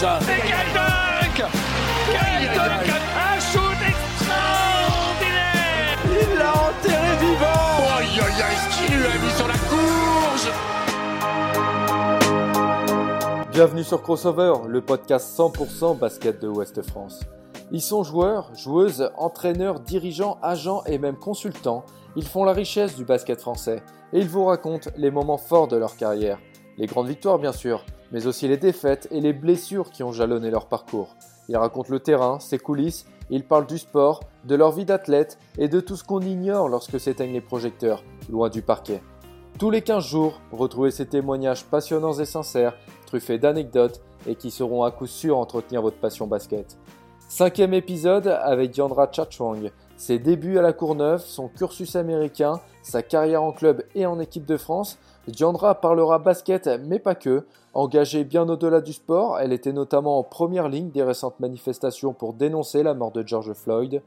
décollage Et quel dunk Quel dunk Un shoot extraordinaire Il l'a enterré vivant Aïe aïe aïe, ce qu'il lui a mis sur la courge Bienvenue sur Crossover, le podcast 100% basket de Ouest France. Ils sont joueurs, joueuses, entraîneurs, dirigeants, agents et même consultants. Ils font la richesse du basket français et ils vous racontent les moments forts de leur carrière. Les grandes victoires bien sûr, mais aussi les défaites et les blessures qui ont jalonné leur parcours. Ils racontent le terrain, ses coulisses, ils parlent du sport, de leur vie d'athlète et de tout ce qu'on ignore lorsque s'éteignent les projecteurs, loin du parquet. Tous les 15 jours, retrouvez ces témoignages passionnants et sincères, truffés d'anecdotes et qui seront à coup sûr entretenir votre passion basket. Cinquième épisode avec Diandra Chachwang. Ses débuts à la Courneuve, son cursus américain, sa carrière en club et en équipe de France. Diandra parlera basket, mais pas que. Engagée bien au-delà du sport, elle était notamment en première ligne des récentes manifestations pour dénoncer la mort de George Floyd.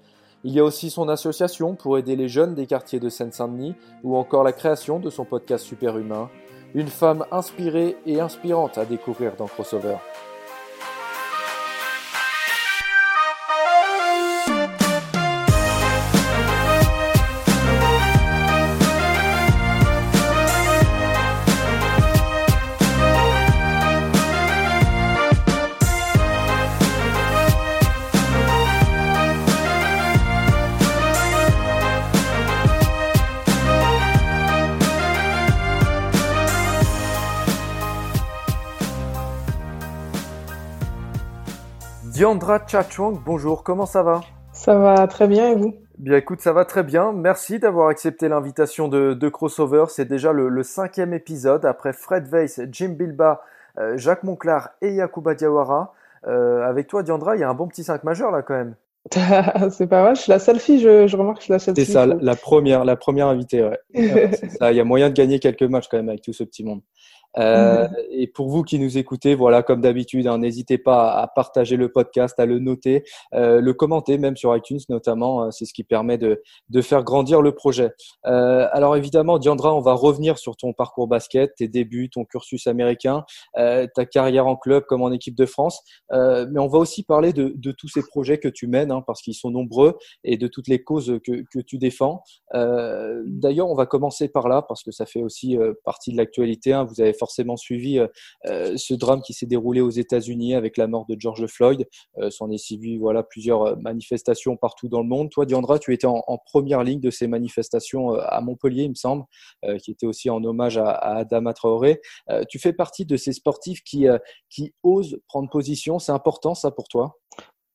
Il y a aussi son association pour aider les jeunes des quartiers de Seine-Saint-Denis ou encore la création de son podcast Superhumain. Une femme inspirée et inspirante à découvrir dans Crossover. Diandra Chachwang, bonjour, comment ça va? Ça va très bien et vous? Bien écoute, ça va très bien. Merci d'avoir accepté l'invitation de, de, Crossover. C'est déjà le, le, cinquième épisode après Fred Weiss, Jim Bilba, euh, Jacques Monclar et Yacouba Diawara. Euh, avec toi, Diandra, il y a un bon petit 5 majeur là quand même. c'est pas mal, je suis la seule fille, je, je remarque que je suis la seule fille. C'est ça, la première, la première invitée, ouais. ça, il y a moyen de gagner quelques matchs quand même avec tout ce petit monde. Euh, mmh. Et pour vous qui nous écoutez, voilà, comme d'habitude, hein, n'hésitez pas à partager le podcast, à le noter, euh, le commenter, même sur iTunes notamment. Euh, c'est ce qui permet de, de faire grandir le projet. Alors évidemment, Diandra, on va revenir sur ton parcours basket, tes débuts, ton cursus américain, ta carrière en club comme en équipe de France. mais on va aussi parler de, de tous ces projets que tu mènes, hein, parce qu'ils sont nombreux, et de toutes les causes que, que tu défends. D'ailleurs, on va commencer par là, parce que ça fait aussi partie de l'actualité. Hein. Vous avez forcément suivi euh, ce drame qui s'est déroulé aux États-Unis avec la mort de George Floyd. Euh, S'en est suivi voilà plusieurs manifestations partout dans le monde. Toi, Diandra, tu étais en, première ligne de ces manifestations à Montpellier, il me semble, euh, qui était aussi en hommage à, à Adama Traoré. Euh, tu fais partie de ces sportifs qui qui osent prendre position. C'est important, ça, pour toi?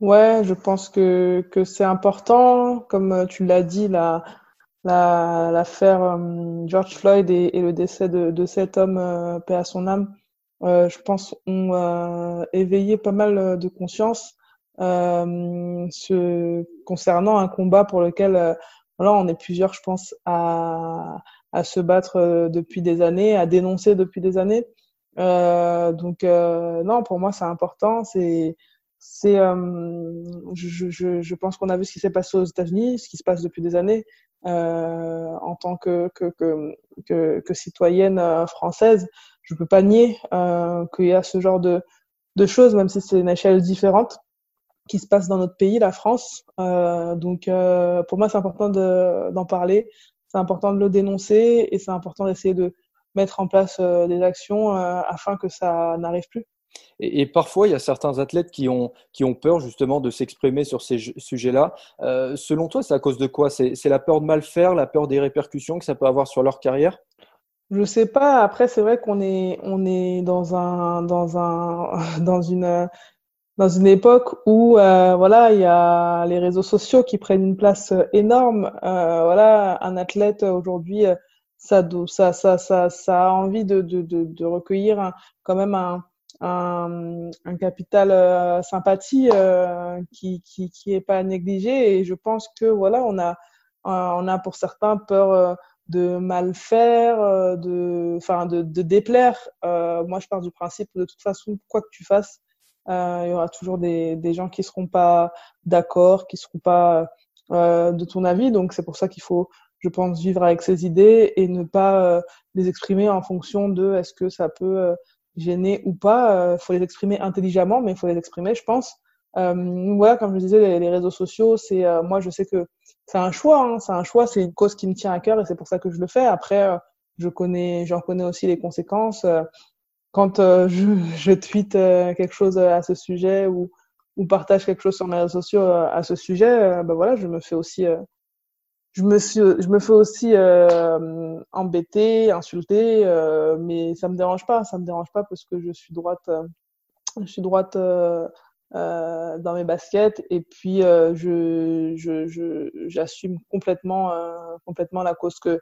Ouais, je pense que que c'est important. Comme tu l'as dit, la l'affaire la, euh, George Floyd et, le décès de, cet homme, euh, paix à son âme, euh, je pense, ont éveillé pas mal de conscience ce, concernant un combat pour lequel voilà, on est plusieurs, je pense, à, à se battre depuis des années, à dénoncer depuis des années. donc, non, pour moi, c'est important. C'est c'est je, je, je, pense qu'on a vu ce qui s'est passé aux États-Unis, ce qui se passe depuis des années en tant que, que, que, que, que citoyenne française. Je peux pas nier euh, qu'il y a ce genre de, de choses, même si c'est une échelle différente, qui se passe dans notre pays, la France. Euh, donc euh, pour moi, c'est important d'en parler, c'est important de le dénoncer et c'est important d'essayer de mettre en place euh, des actions afin que ça n'arrive plus. Et, parfois, il y a certains athlètes qui ont, qui ont peur justement de s'exprimer sur ces sujets-là. Euh, selon toi, c'est à cause de quoi? C'est la peur de mal faire, la peur des répercussions que ça peut avoir sur leur carrière? Je sais pas. Après, c'est vrai qu'on est, on est dans, un, dans, un, dans, une, dans une époque où euh, voilà, il y a les réseaux sociaux qui prennent une place énorme. Euh, voilà, un athlète aujourd'hui, ça, ça, ça, ça, a envie de, de, de, recueillir quand même un un, capital euh, sympathie euh, qui, qui qui est pas négligé. Et je pense que voilà on a euh, on a pour certains peur euh, de mal faire de enfin de, de déplaire. Moi je pars du principe de toute façon quoi que tu fasses il y aura toujours des, des gens qui seront pas d'accord qui seront pas de ton avis. Donc c'est pour ça qu'il faut je pense vivre avec ses idées et ne pas les exprimer en fonction de est-ce que ça peut gênés ou pas. Il faut les exprimer intelligemment, mais il faut les exprimer, je pense. voilà, comme je disais, les, réseaux sociaux, c'est moi, je sais que c'est un choix. Hein, c'est un choix, c'est une cause qui me tient à cœur et c'est pour ça que je le fais. Après, je connais, j'en connais aussi les conséquences. Quand je, je tweete quelque chose à ce sujet ou ou partage quelque chose sur mes réseaux sociaux à ce sujet, ben voilà, je me fais aussi je me suis, je me fais aussi euh, embêter, insulter, euh, mais ça me dérange pas, ça me dérange pas parce que je suis droite, euh, je suis droite euh, euh, dans mes baskets et puis je, je, je, j'assume complètement, complètement la cause que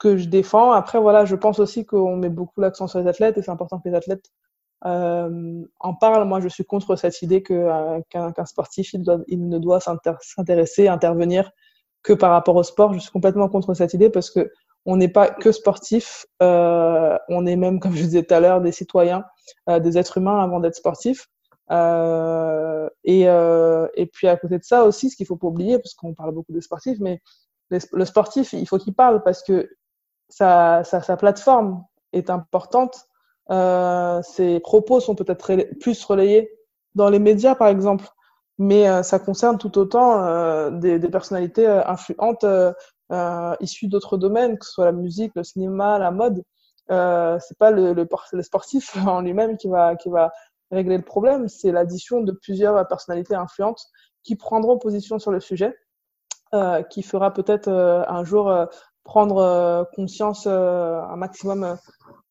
que je défends. Après voilà, je pense aussi qu'on met beaucoup l'accent sur les athlètes et c'est important que les athlètes en parlent. Moi, je suis contre cette idée que qu'un, qu'un sportif il, doit, il ne doit s'intéresser, intervenir que par rapport au sport. Je suis complètement contre cette idée parce que on n'est pas que sportif, euh, on est même, comme je disais tout à l'heure, des citoyens, euh, des êtres humains avant d'être sportifs. Euh, et, euh, et puis à côté de ça aussi, ce qu'il faut pas oublier, parce qu'on parle beaucoup des sportifs, mais le sportif, il faut qu'il parle parce que sa, sa, sa plateforme est importante. Euh, ses propos sont peut-être plus relayés dans les médias, par exemple mais euh, ça concerne tout autant euh, des, des, personnalités euh, influentes issues d'autres domaines, que ce soit la musique, le cinéma, la mode. Euh, c'est pas le, le, le sportif en lui-même qui va, qui va régler le problème, c'est l'addition de plusieurs personnalités influentes qui prendront position sur le sujet, euh, qui fera peut-être euh, un jour prendre conscience un maximum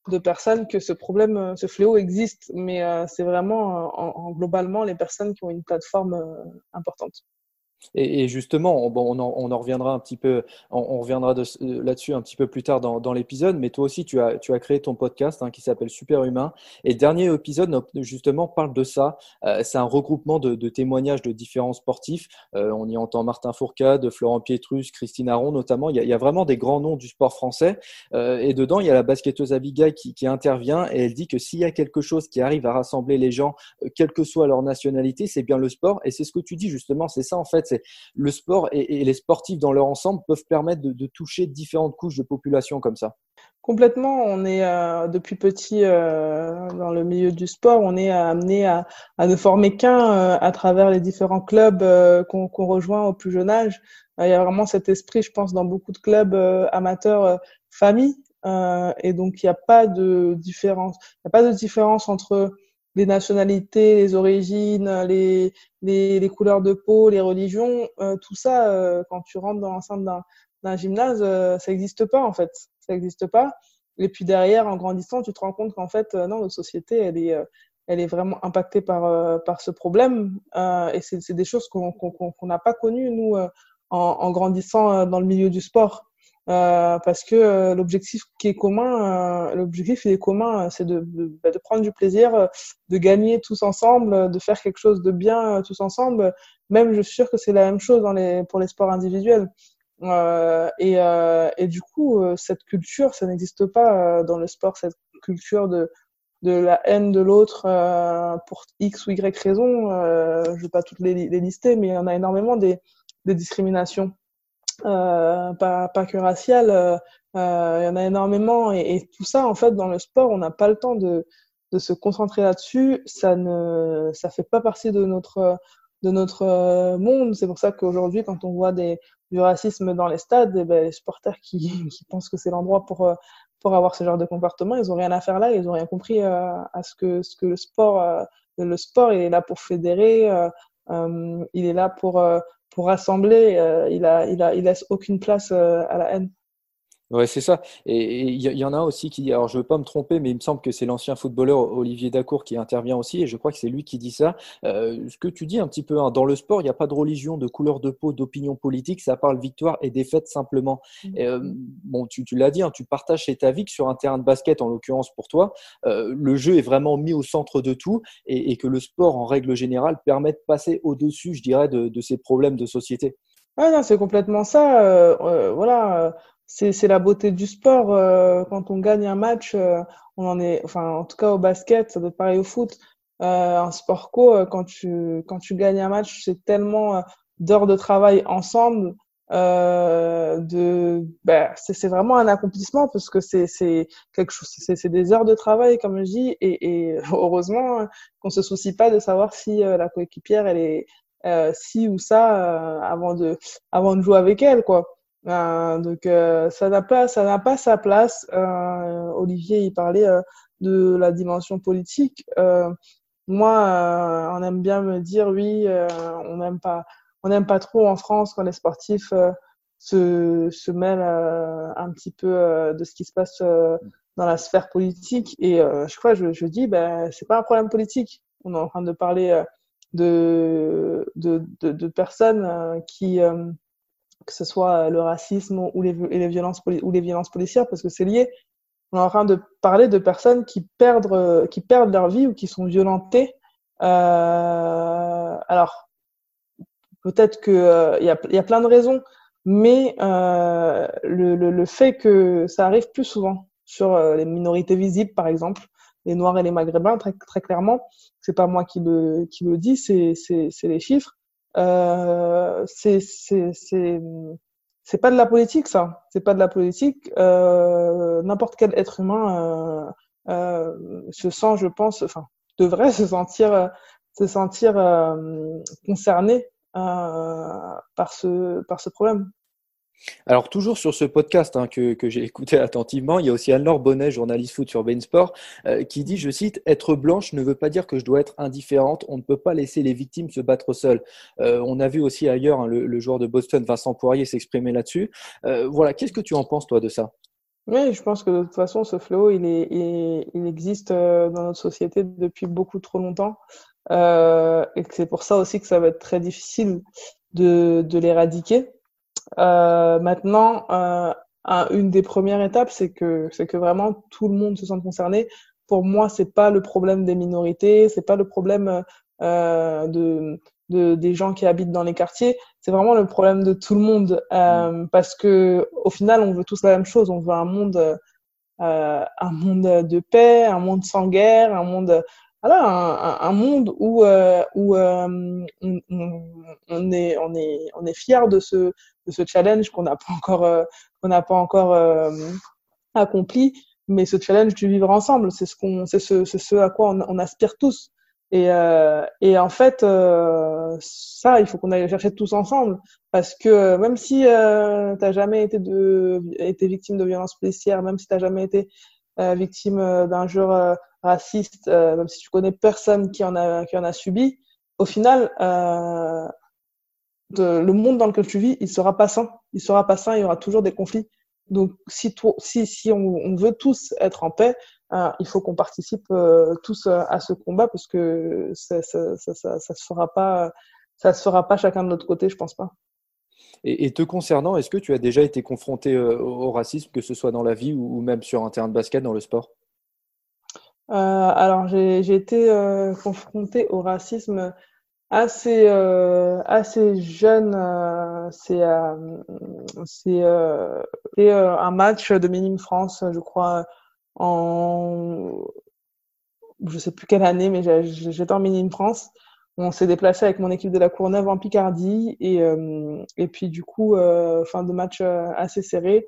de personnes que ce problème, euh, ce fléau existe, mais euh, c'est vraiment euh, en, globalement les personnes qui ont une plateforme importante. Et, justement, on, en, reviendra un petit peu, on, reviendra là-dessus un petit peu plus tard dans, l'épisode. Mais toi aussi, tu as, créé ton podcast hein, qui s'appelle Super Humain. Et dernier épisode, justement, parle de ça. Euh, c'est un regroupement de, témoignages de différents sportifs. Euh, on y entend Martin Fourcade, Florent Pietrus, Christine Aron notamment. Il y, a, vraiment des grands noms du sport français. Euh, et dedans, il y a la basketteuse Abigail qui, intervient et elle dit que s'il y a quelque chose qui arrive à rassembler les gens, euh, quelle que soit leur nationalité, c'est bien le sport. Et c'est ce que tu dis justement. C'est ça en fait le sport et, les sportifs dans leur ensemble peuvent permettre de, toucher différentes couches de population comme ça. Complètement, on est euh, depuis petit euh, dans le milieu du sport, on est amené à, ne former qu'un euh, à travers les différents clubs qu'on rejoint au plus jeune âge. Il y a vraiment cet esprit, je pense, dans beaucoup de clubs amateurs famille, et donc il n'y a pas de différence. Il n'y a pas de différence entre les nationalités, les origines, les, les, les, couleurs de peau, les religions, euh, tout ça, euh, quand tu rentres dans l'enceinte d'un gymnase, euh, ça n'existe pas en fait. Ça n'existe pas. Et puis derrière, en grandissant, tu te rends compte qu'en fait, non, notre société, elle est, elle est vraiment impactée par, par ce problème. et c'est des choses qu'on n'a pas connues, nous, en, en, grandissant dans le milieu du sport. Euh, parce que euh, l'objectif qui est commun, euh, l'objectif il est commun, c'est de, de, bah, de, prendre du plaisir, de gagner tous ensemble, de faire quelque chose de bien tous ensemble. Même, je suis sûre que c'est la même chose dans les, pour les sports individuels. et, et du coup, cette culture, ça n'existe pas dans le sport, cette culture de, de la haine de l'autre pour X ou Y raison. je ne vais pas toutes les, les, lister, mais il y en a énormément des, des discriminations euh, pas, pas que racial, euh, euh, il y en a énormément. Et, et, tout ça, en fait, dans le sport, on n'a pas le temps de, de se concentrer là-dessus. Ça ne, ça fait pas partie de notre, de notre monde. C'est pour ça qu'aujourd'hui, quand on voit des, du racisme dans les stades, eh ben, les supporters qui, qui pensent que c'est l'endroit pour, pour avoir ce genre de comportement, ils ont rien à faire là. Ils ont rien compris à ce que, ce que le sport, le sport, il est là pour fédérer. il est là pour pour rassembler, euh, il, a, il, a, il laisse aucune place euh, à la haine. Ouais, c'est ça. Et il y, en a aussi qui, alors je ne veux pas me tromper, mais il me semble que c'est l'ancien footballeur Olivier Dacour qui intervient aussi, et je crois que c'est lui qui dit ça. Euh, ce que tu dis un petit peu, hein, dans le sport, il n'y a pas de religion, de couleur de peau, d'opinion politique, ça parle victoire et défaite simplement. Mmh. euh, bon, tu, tu l'as dit, hein, tu partages cet avis que sur un terrain de basket, en l'occurrence pour toi, euh, le jeu est vraiment mis au centre de tout, et, et, que le sport, en règle générale, permet de passer au-dessus, je dirais, de, de, ces problèmes de société. Ah non, c'est complètement ça. Euh, euh, voilà c'est la beauté du sport. Euh, quand on gagne un match, euh, on en est, enfin, en tout cas au basket, ça doit être pareil au foot. Euh, en sport co, quand tu, quand tu gagnes un match, c'est tellement d'heures de travail ensemble euh, de, ben, c'est vraiment un accomplissement parce que c'est quelque chose, c'est des heures de travail comme je dis et, et heureusement qu'on se soucie pas de savoir si euh, la coéquipière elle est euh, si ou ça euh, avant de avant de jouer avec elle quoi. Donc ça n'a pas ça n'a pas sa place. Olivier il parlait de la dimension politique. moi on aime bien me dire oui on n'aime pas on n'aime pas trop en France quand les sportifs euh, se, se mêlent euh, un petit peu euh, de ce qui se passe dans la sphère politique. Et chaque fois, je, je dis, ben, c'est pas un problème politique. On est en train de parler de, de, de, de personnes qui, que ce soit le racisme ou les, violences, ou les violences policières, parce que c'est lié. On est en train de parler de personnes qui perdent, qui perdent leur vie ou qui sont violentées. Euh, alors, Peut-être qu'il euh, y, a, y a plein de raisons, mais euh, le, fait que ça arrive plus souvent sur euh, les minorités visibles, par exemple, les Noirs et les Maghrébins, très, très clairement, c'est pas moi qui le, qui le dis, c'est les chiffres. Euh, c'est c'est pas de la politique ça c'est pas de la politique euh, n'importe quel être humain euh, euh, se sent je pense enfin devrait se sentir se sentir concerné euh, par, ce, par ce problème. Alors toujours sur ce podcast hein, que, que j'ai écouté attentivement, il y a aussi Anne-Laure Bonnet, journaliste foot sur Bein Sport, euh, qui dit, je cite, Être blanche ne veut pas dire que je dois être indifférente, on ne peut pas laisser les victimes se battre seules. Euh, on a vu aussi ailleurs hein, le, joueur de Boston, Vincent Poirier, s'exprimer là-dessus. Euh, voilà, qu'est-ce que tu en penses toi de ça? Oui, je pense que de toute façon, ce fléau, il, existe dans notre société depuis beaucoup trop longtemps. Et c'est pour ça aussi que ça va être très difficile de l'éradiquer. Euh, maintenant, euh, une des premières étapes, c'est que c'est que vraiment tout le monde se sente concerné. Pour moi, c'est pas le problème des minorités, c'est pas le problème euh, de, de, des gens qui habitent dans les quartiers. C'est vraiment le problème de tout le monde euh, mmh. parce que au final, on veut tous la même chose. On veut un monde, euh, un monde de paix, un monde sans guerre, un monde voilà, un, un, monde où, euh, où euh, on, est, on, est, on est fier de ce, de ce challenge qu'on n'a pas encore, euh, n'a pas encore euh, accompli, mais ce challenge du vivre ensemble, c'est ce qu'on, c'est ce, ce à quoi on, on aspire tous. Et, euh, et en fait, ça, il faut qu'on aille chercher tous ensemble, parce que même si euh, t'as jamais été de, été victime de violences policières, même si t'as jamais été victime d'un jour raciste, euh, même si tu connais personne qui en a, qui en a subi, au final, euh, le monde dans lequel tu vis, il sera pas sain. Il sera pas sain, il y aura toujours des conflits. Donc, si, si, si on, veut tous être en paix, euh, il faut qu'on participe euh, tous à ce combat parce que ça, ça, ça, ça, se fera pas, ça se fera pas chacun de notre côté, je pense pas. Et, te concernant, est-ce que tu as déjà été confronté au racisme, que ce soit dans la vie ou, même sur un terrain de basket, dans le sport? Alors, j'ai été euh, confrontée au racisme assez euh, assez jeune euh, c'est euh, c'est euh, un match de Minime France je crois en je sais plus quelle année mais j'étais en Minime France. On s'est déplacé avec mon équipe de la Courneuve en Picardie et et puis du coup fin de match assez serré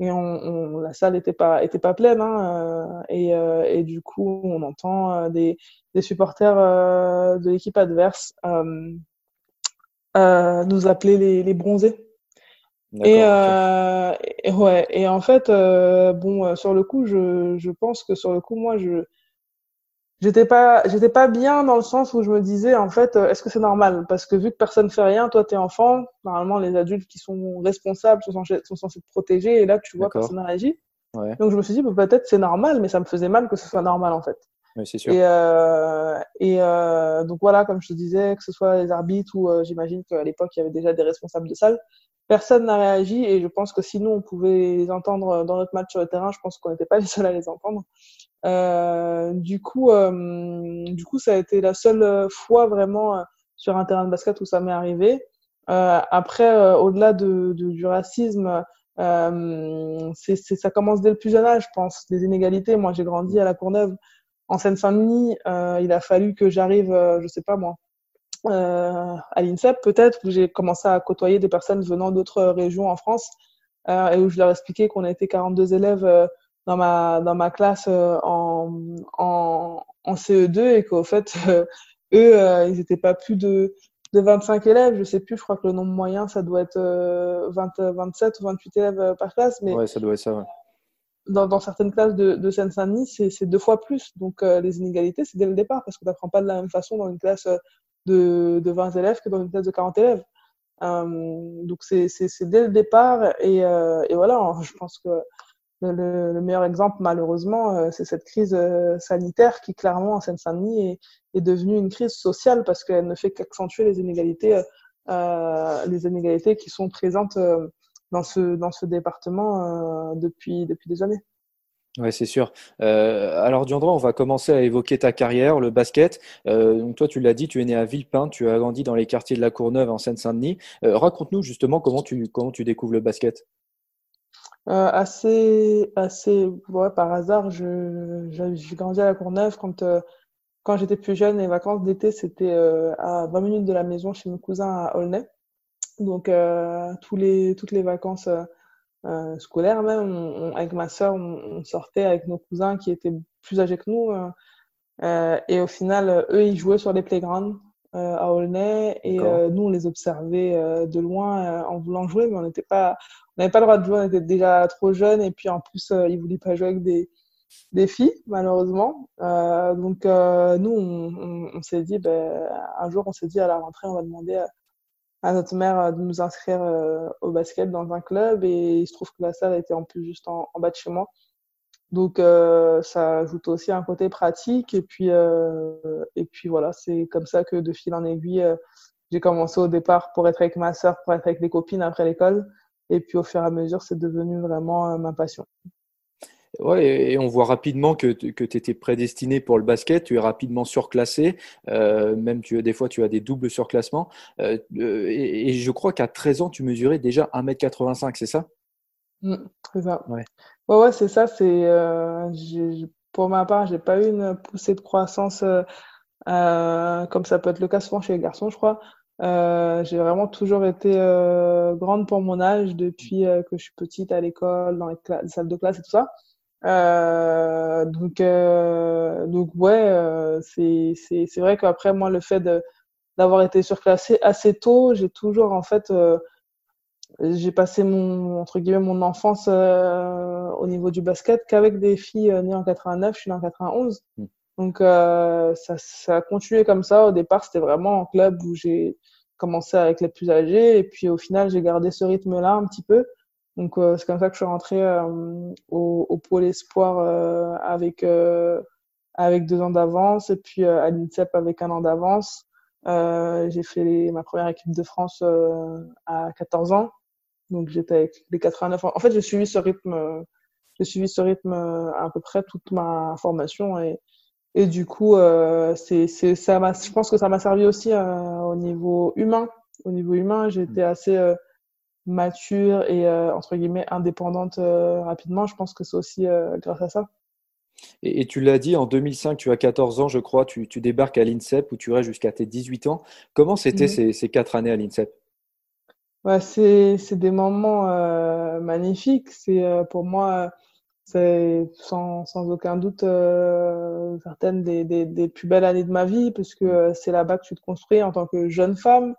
et on, on, la salle était pas était pas pleine hein, euh, et, euh, et, du coup on entend euh, des, des supporters de l'équipe adverse nous appeler les, les bronzés. Et, et, ouais et en fait bon sur le coup je, je pense que sur le coup moi je j'étais pas j'étais pas bien dans le sens où je me disais en fait euh, est-ce que c'est normal? Parce que vu que personne fait rien toi t'es enfant normalement les adultes qui sont responsables sont censés, sont censés te protéger et là tu vois personne n'a réagi ouais. donc je me suis dit bah, peut-être c'est normal mais ça me faisait mal que ce soit normal en fait oui, sûr. et euh, et euh, donc voilà comme je te disais que ce soit les arbitres ou euh, j'imagine qu'à l'époque il y avait déjà des responsables de salle personne n'a réagi et je pense que sinon on pouvait les entendre dans notre match sur le terrain je pense qu'on n'était pas les seuls à les entendre euh, du coup, euh, du coup, ça a été la seule fois vraiment euh, sur un terrain de basket où ça m'est arrivé. Euh, après, euh, au-delà de, de, du racisme, euh, c'est, ça commence dès le plus jeune âge, je pense. Les inégalités. Moi, j'ai grandi à la Courneuve, en Seine-Saint-Denis. il a fallu que j'arrive, je sais pas moi, à l'INSEP peut-être, où j'ai commencé à côtoyer des personnes venant d'autres régions en France et où je leur expliquais qu'on était 42 élèves dans ma dans ma classe en, en, en CE2 et qu'au fait eux ils n'étaient pas plus de de 25 élèves, je sais plus, je crois que le nombre moyen, ça doit être 20, euh, 27 ou 28 élèves euh, par classe. Mais ouais, ça doit être ça, ouais. Dans, dans certaines classes de, de Seine-Saint-Denis, c'est deux fois plus. Donc, euh, les inégalités, c'est dès le départ, parce qu'on n'apprend pas de la même façon dans une classe de, de 20 élèves que dans une classe de 40 élèves. donc, c'est dès le départ. Et, et voilà, je pense que le, le, meilleur exemple, malheureusement, euh, c'est cette crise euh, sanitaire qui, clairement, en Seine-Saint-Denis, est, est, devenue une crise sociale parce qu'elle ne fait qu'accentuer les inégalités, euh, les inégalités qui sont présentes dans ce dans ce département depuis depuis des années. Oui, c'est sûr. Euh, alors, Diandra, on va commencer à évoquer ta carrière, le basket. Euh, donc, toi, tu l'as dit, tu es né à Villepin, tu as grandi dans les quartiers de la Courneuve en Seine-Saint-Denis. Euh, raconte-nous justement comment tu, comment tu découvres le basket. Assez, assez, ouais, par hasard, je, j'ai grandi à la Courneuve quand, quand j'étais plus jeune. Les vacances d'été, c'était à 20 minutes de la maison chez mes cousins à Aulnay. Donc, tous les, toutes les vacances scolaires, même, avec ma sœur, on, sortait avec nos cousins qui étaient plus âgés que nous. et au final, eux, ils jouaient sur les playgrounds à Aulnay et nous, on les observait de loin en voulant jouer, mais on n'était pas on n'avait pas le droit de jouer, on était déjà trop jeunes et puis en plus, euh, ils voulaient pas jouer avec des, des filles, malheureusement. Euh, donc euh, nous, on, on, s'est dit, ben, un jour, on s'est dit à la rentrée, on va demander à, à notre mère de nous inscrire au basket dans un club et il se trouve que la salle était en plus juste en, en bas de chez moi. Donc euh, ça ajoute aussi un côté pratique et puis euh, et puis voilà, c'est comme ça que de fil en aiguille, j'ai commencé au départ pour être avec ma sœur, pour être avec des copines après l'école. Et puis au fur et à mesure, c'est devenu vraiment euh, ma passion. Ouais, et on voit rapidement que, que tu étais prédestiné pour le basket, tu es rapidement surclassé, euh, même tu, des fois tu as des doubles surclassements. Euh, et, je crois qu'à 13 ans, tu mesurais déjà 1m85, c'est ça? Mmh, C'est ça. Ouais, ouais, ouais c'est ça. C'est, euh, pour ma part, j'ai pas eu une poussée de croissance euh, comme ça peut être le cas souvent chez les garçons, je crois. Euh, j'ai vraiment toujours été euh, grande pour mon âge depuis euh, que je suis petite à l'école, dans les, salles de classe et tout ça. Euh, donc, euh, donc ouais, c'est c'est c'est vrai qu'après moi le fait de d'avoir été surclassée assez tôt, j'ai toujours en fait j'ai passé mon entre guillemets mon enfance au niveau du basket qu'avec des filles nées en 89, je suis née en 91. Donc euh, ça, ça a continué comme ça. Au départ, c'était vraiment un club où j'ai commencé avec les plus âgés et puis au final, j'ai gardé ce rythme-là un petit peu. Donc euh, c'est comme ça que je suis rentrée euh, au, au, pôle espoir euh, avec avec deux ans d'avance et puis à l'INSEP avec un an d'avance. j'ai fait les, ma première équipe de France à 14 ans. Donc j'étais avec les 89 ans. En fait, j'ai suivi ce rythme, j'ai suivi ce rythme à peu près toute ma formation et et du coup, euh, c'est, c'est, ça m'a, je pense que ça m'a servi aussi euh, au niveau humain. Au niveau humain, j'ai été assez euh, mature et euh, entre guillemets indépendante euh, rapidement. Je pense que c'est aussi grâce à ça. Et, et, tu l'as dit, en 2005, tu as 14 ans, je crois, tu, tu débarques à l'INSEP où tu restes jusqu'à tes 18 ans. Comment c'était mmh. ces, ces quatre années à l'INSEP? Ouais, c'est, des moments magnifiques. C'est pour moi c'est sans, sans aucun doute euh, certaines des, des, des, plus belles années de ma vie puisque euh, c'est là-bas que tu te construis en tant que jeune femme,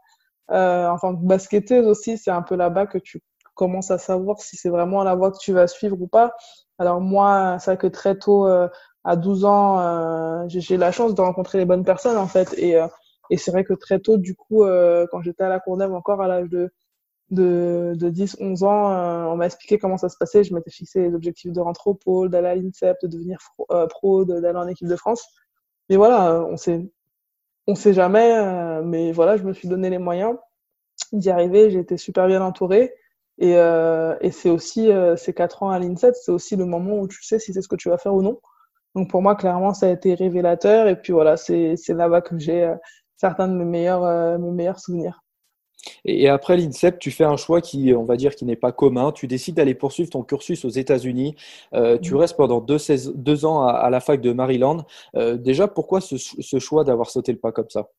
euh, en tant que basketteuse aussi, c'est un peu là-bas que tu commences à savoir si c'est vraiment la voie que tu vas suivre ou pas. Alors moi, c'est vrai que très tôt, euh, à 12 ans, euh, j'ai la chance de rencontrer les bonnes personnes en fait et, et c'est vrai que très tôt, du coup, quand j'étais à la Courneuve encore à l'âge de de, de 10, 11 ans, euh, on m'a expliqué comment ça se passait. Je m'étais fixé les objectifs de rentrer au pôle, d'aller à l'INSEP, de devenir euh, pro, d'aller en équipe de France. Mais voilà, on sait, on sait jamais. Euh, mais voilà, je me suis donné les moyens d'y arriver. J'ai été super bien entourée. Et, et c'est aussi ces quatre ans à l'INSEP, c'est aussi le moment où tu sais si c'est ce que tu vas faire ou non. Donc pour moi, clairement, ça a été révélateur. Et puis voilà, c'est là-bas que j'ai certains de mes meilleurs, mes meilleurs souvenirs. Et après l'INSEP, tu fais un choix qui, on va dire, qui n'est pas commun. Tu décides d'aller poursuivre ton cursus aux États-Unis. Euh, tu mmh. restes pendant deux, deux ans à, à, la fac de Maryland. Euh, déjà, pourquoi ce, ce choix d'avoir sauté le pas comme ça?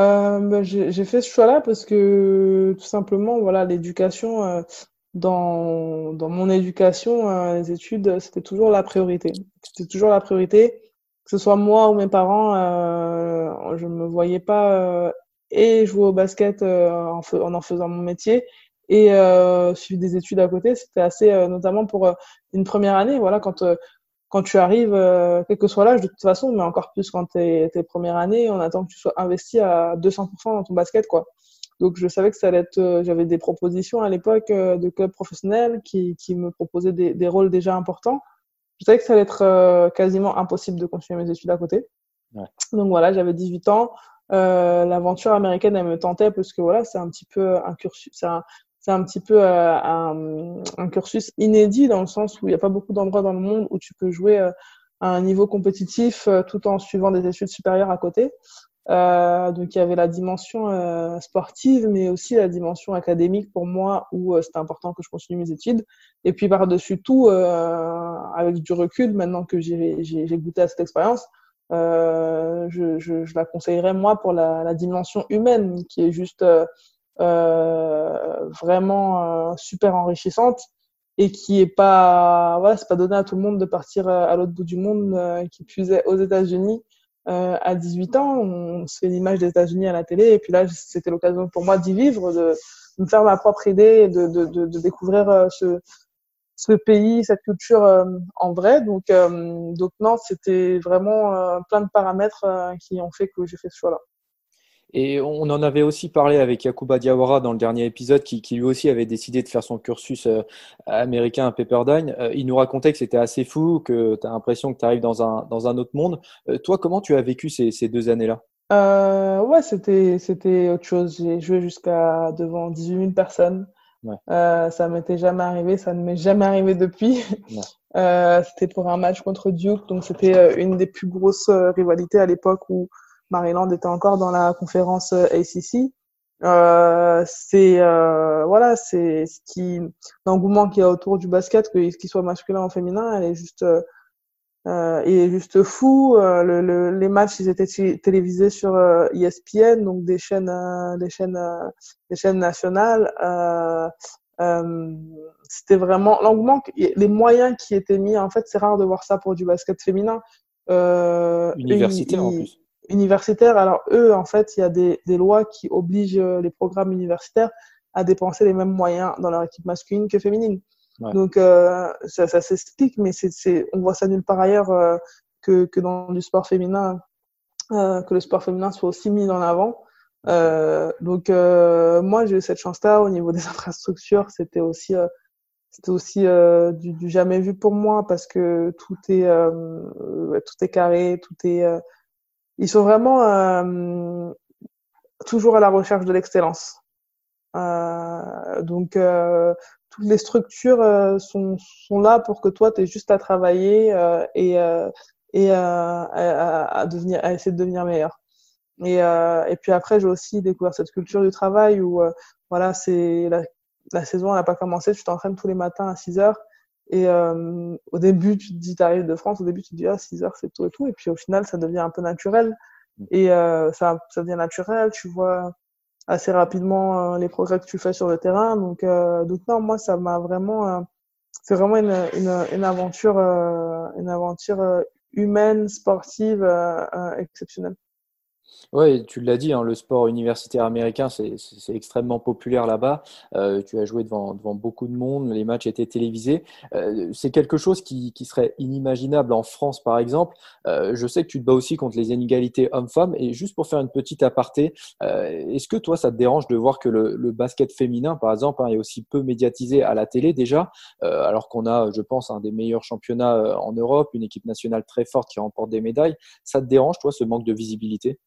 Euh, bah, j'ai fait ce choix-là parce que tout simplement, voilà, l'éducation, dans, dans mon éducation, les études, c'était toujours la priorité. C'était toujours la priorité, que ce soit moi ou mes parents, je me voyais pas et jouer au basket euh, en, en en faisant mon métier et euh, suivre des études à côté. C'était assez, euh, notamment pour une première année, voilà, quand euh, quand tu arrives, euh, quel que soit l'âge, de toute façon, mais encore plus quand t'es tes premières années, on attend que tu sois investi à 200% dans ton basket, quoi. Donc, je savais que ça allait être, euh, j'avais des propositions à l'époque euh, de clubs professionnels qui, qui me proposaient des, des rôles déjà importants. Je savais que ça allait être euh, quasiment impossible de continuer mes études à côté. Ouais. Donc voilà, j'avais 18 ans. Euh, l'aventure américaine, elle me tentait parce que voilà, c'est un petit peu un cursus, c'est un, petit peu euh, un, cursus inédit dans le sens où il n'y a pas beaucoup d'endroits dans le monde où tu peux jouer euh, à un niveau compétitif euh, tout en suivant des études supérieures à côté. Donc il y avait la dimension sportive, mais aussi la dimension académique pour moi où c'était important que je continue mes études. Et puis par-dessus tout, avec du recul, maintenant que j'ai goûté à cette expérience, je, je, la conseillerais moi pour la, dimension humaine qui est juste vraiment super enrichissante et qui est pas voilà c'est pas donné à tout le monde de partir à l'autre bout du monde qui puisait aux États-Unis euh, à 18 ans, on se fait l'image des États-Unis à la télé, et puis là, c'était l'occasion pour moi d'y vivre, de, me faire ma propre idée, de, de, découvrir euh, ce, ce pays, cette culture euh, en vrai. Donc, euh, donc non, c'était vraiment euh, plein de paramètres qui ont fait que j'ai fait ce choix-là. Et on en avait aussi parlé avec Yakuba Diawara dans le dernier épisode, qui, qui, lui aussi avait décidé de faire son cursus américain à Pepperdine. Il nous racontait que c'était assez fou, que tu as l'impression que tu arrives dans un, dans un autre monde. Toi, comment tu as vécu ces, ces deux années-là? Ouais, c'était, c'était autre chose. J'ai joué jusqu'à devant 18 000 personnes. Ouais. Euh, ça m'était jamais arrivé, ça ne m'est jamais arrivé depuis. Ouais. c'était pour un match contre Duke, donc c'était une des plus grosses rivalités à l'époque où Maryland était encore dans la conférence euh, ACC. Euh, c'est euh, voilà, c'est ce qui l'engouement qu'il y a autour du basket, qu'il soit masculin ou féminin, elle est juste euh, il est juste fou. Euh, le, le, les matchs, ils étaient télévisés sur euh, ESPN, donc des chaînes, euh, des chaînes, des chaînes nationales. C'était vraiment l'engouement, les moyens qui étaient mis. En fait, c'est rare de voir ça pour du basket féminin. Universitaire en plus universitaires. Alors eux, en fait, il y a des, des lois qui obligent euh, les programmes universitaires à dépenser les mêmes moyens dans leur équipe masculine que féminine. Ouais. Donc euh, ça, ça s'explique, mais c'est, on voit ça nulle part ailleurs euh, que, que dans du sport féminin, euh, que le sport féminin soit aussi mis en avant. Euh, donc euh, moi j'ai eu cette chance-là au niveau des infrastructures, c'était aussi c'était aussi du, du, jamais vu pour moi parce que tout est tout est carré, tout est ils sont vraiment euh, toujours à la recherche de l'excellence. Euh, donc, euh, toutes les structures euh, sont, sont là pour que toi, tu aies juste à travailler euh, et, euh, et à, à, devenir, à essayer de devenir meilleur. Et, et puis après, j'ai aussi découvert cette culture du travail où, voilà, c'est la, la saison, n'a pas commencé, tu t'entraînes tous les matins à 6 heures et euh, au début, tu te dis, t'arrives de France, au début, tu te dis, ah, 6 heures, c'est tôt et tout. Et puis au final, ça devient un peu naturel. Mm. Et euh, ça, ça devient naturel. Tu vois assez rapidement euh, les progrès que tu fais sur le terrain. Donc, euh, donc non, moi, ça m'a vraiment, euh, c'est vraiment une, une, une aventure, euh, une aventure humaine, sportive, exceptionnelle. Oui, tu l'as dit, hein, le sport universitaire américain, c'est extrêmement populaire là-bas. Euh, tu as joué devant, devant, beaucoup de monde, les matchs étaient télévisés. Euh, c'est quelque chose qui, qui, serait inimaginable en France, par exemple. Euh, je sais que tu te bats aussi contre les inégalités hommes-femmes. Et juste pour faire une petite aparté, euh, est-ce que toi, ça te dérange de voir que le, le basket féminin, par exemple, hein, est aussi peu médiatisé à la télé déjà, euh, alors qu'on a, je pense, un des meilleurs championnats euh, en Europe, une équipe nationale très forte qui remporte des médailles? Ça te dérange, toi, ce manque de visibilité?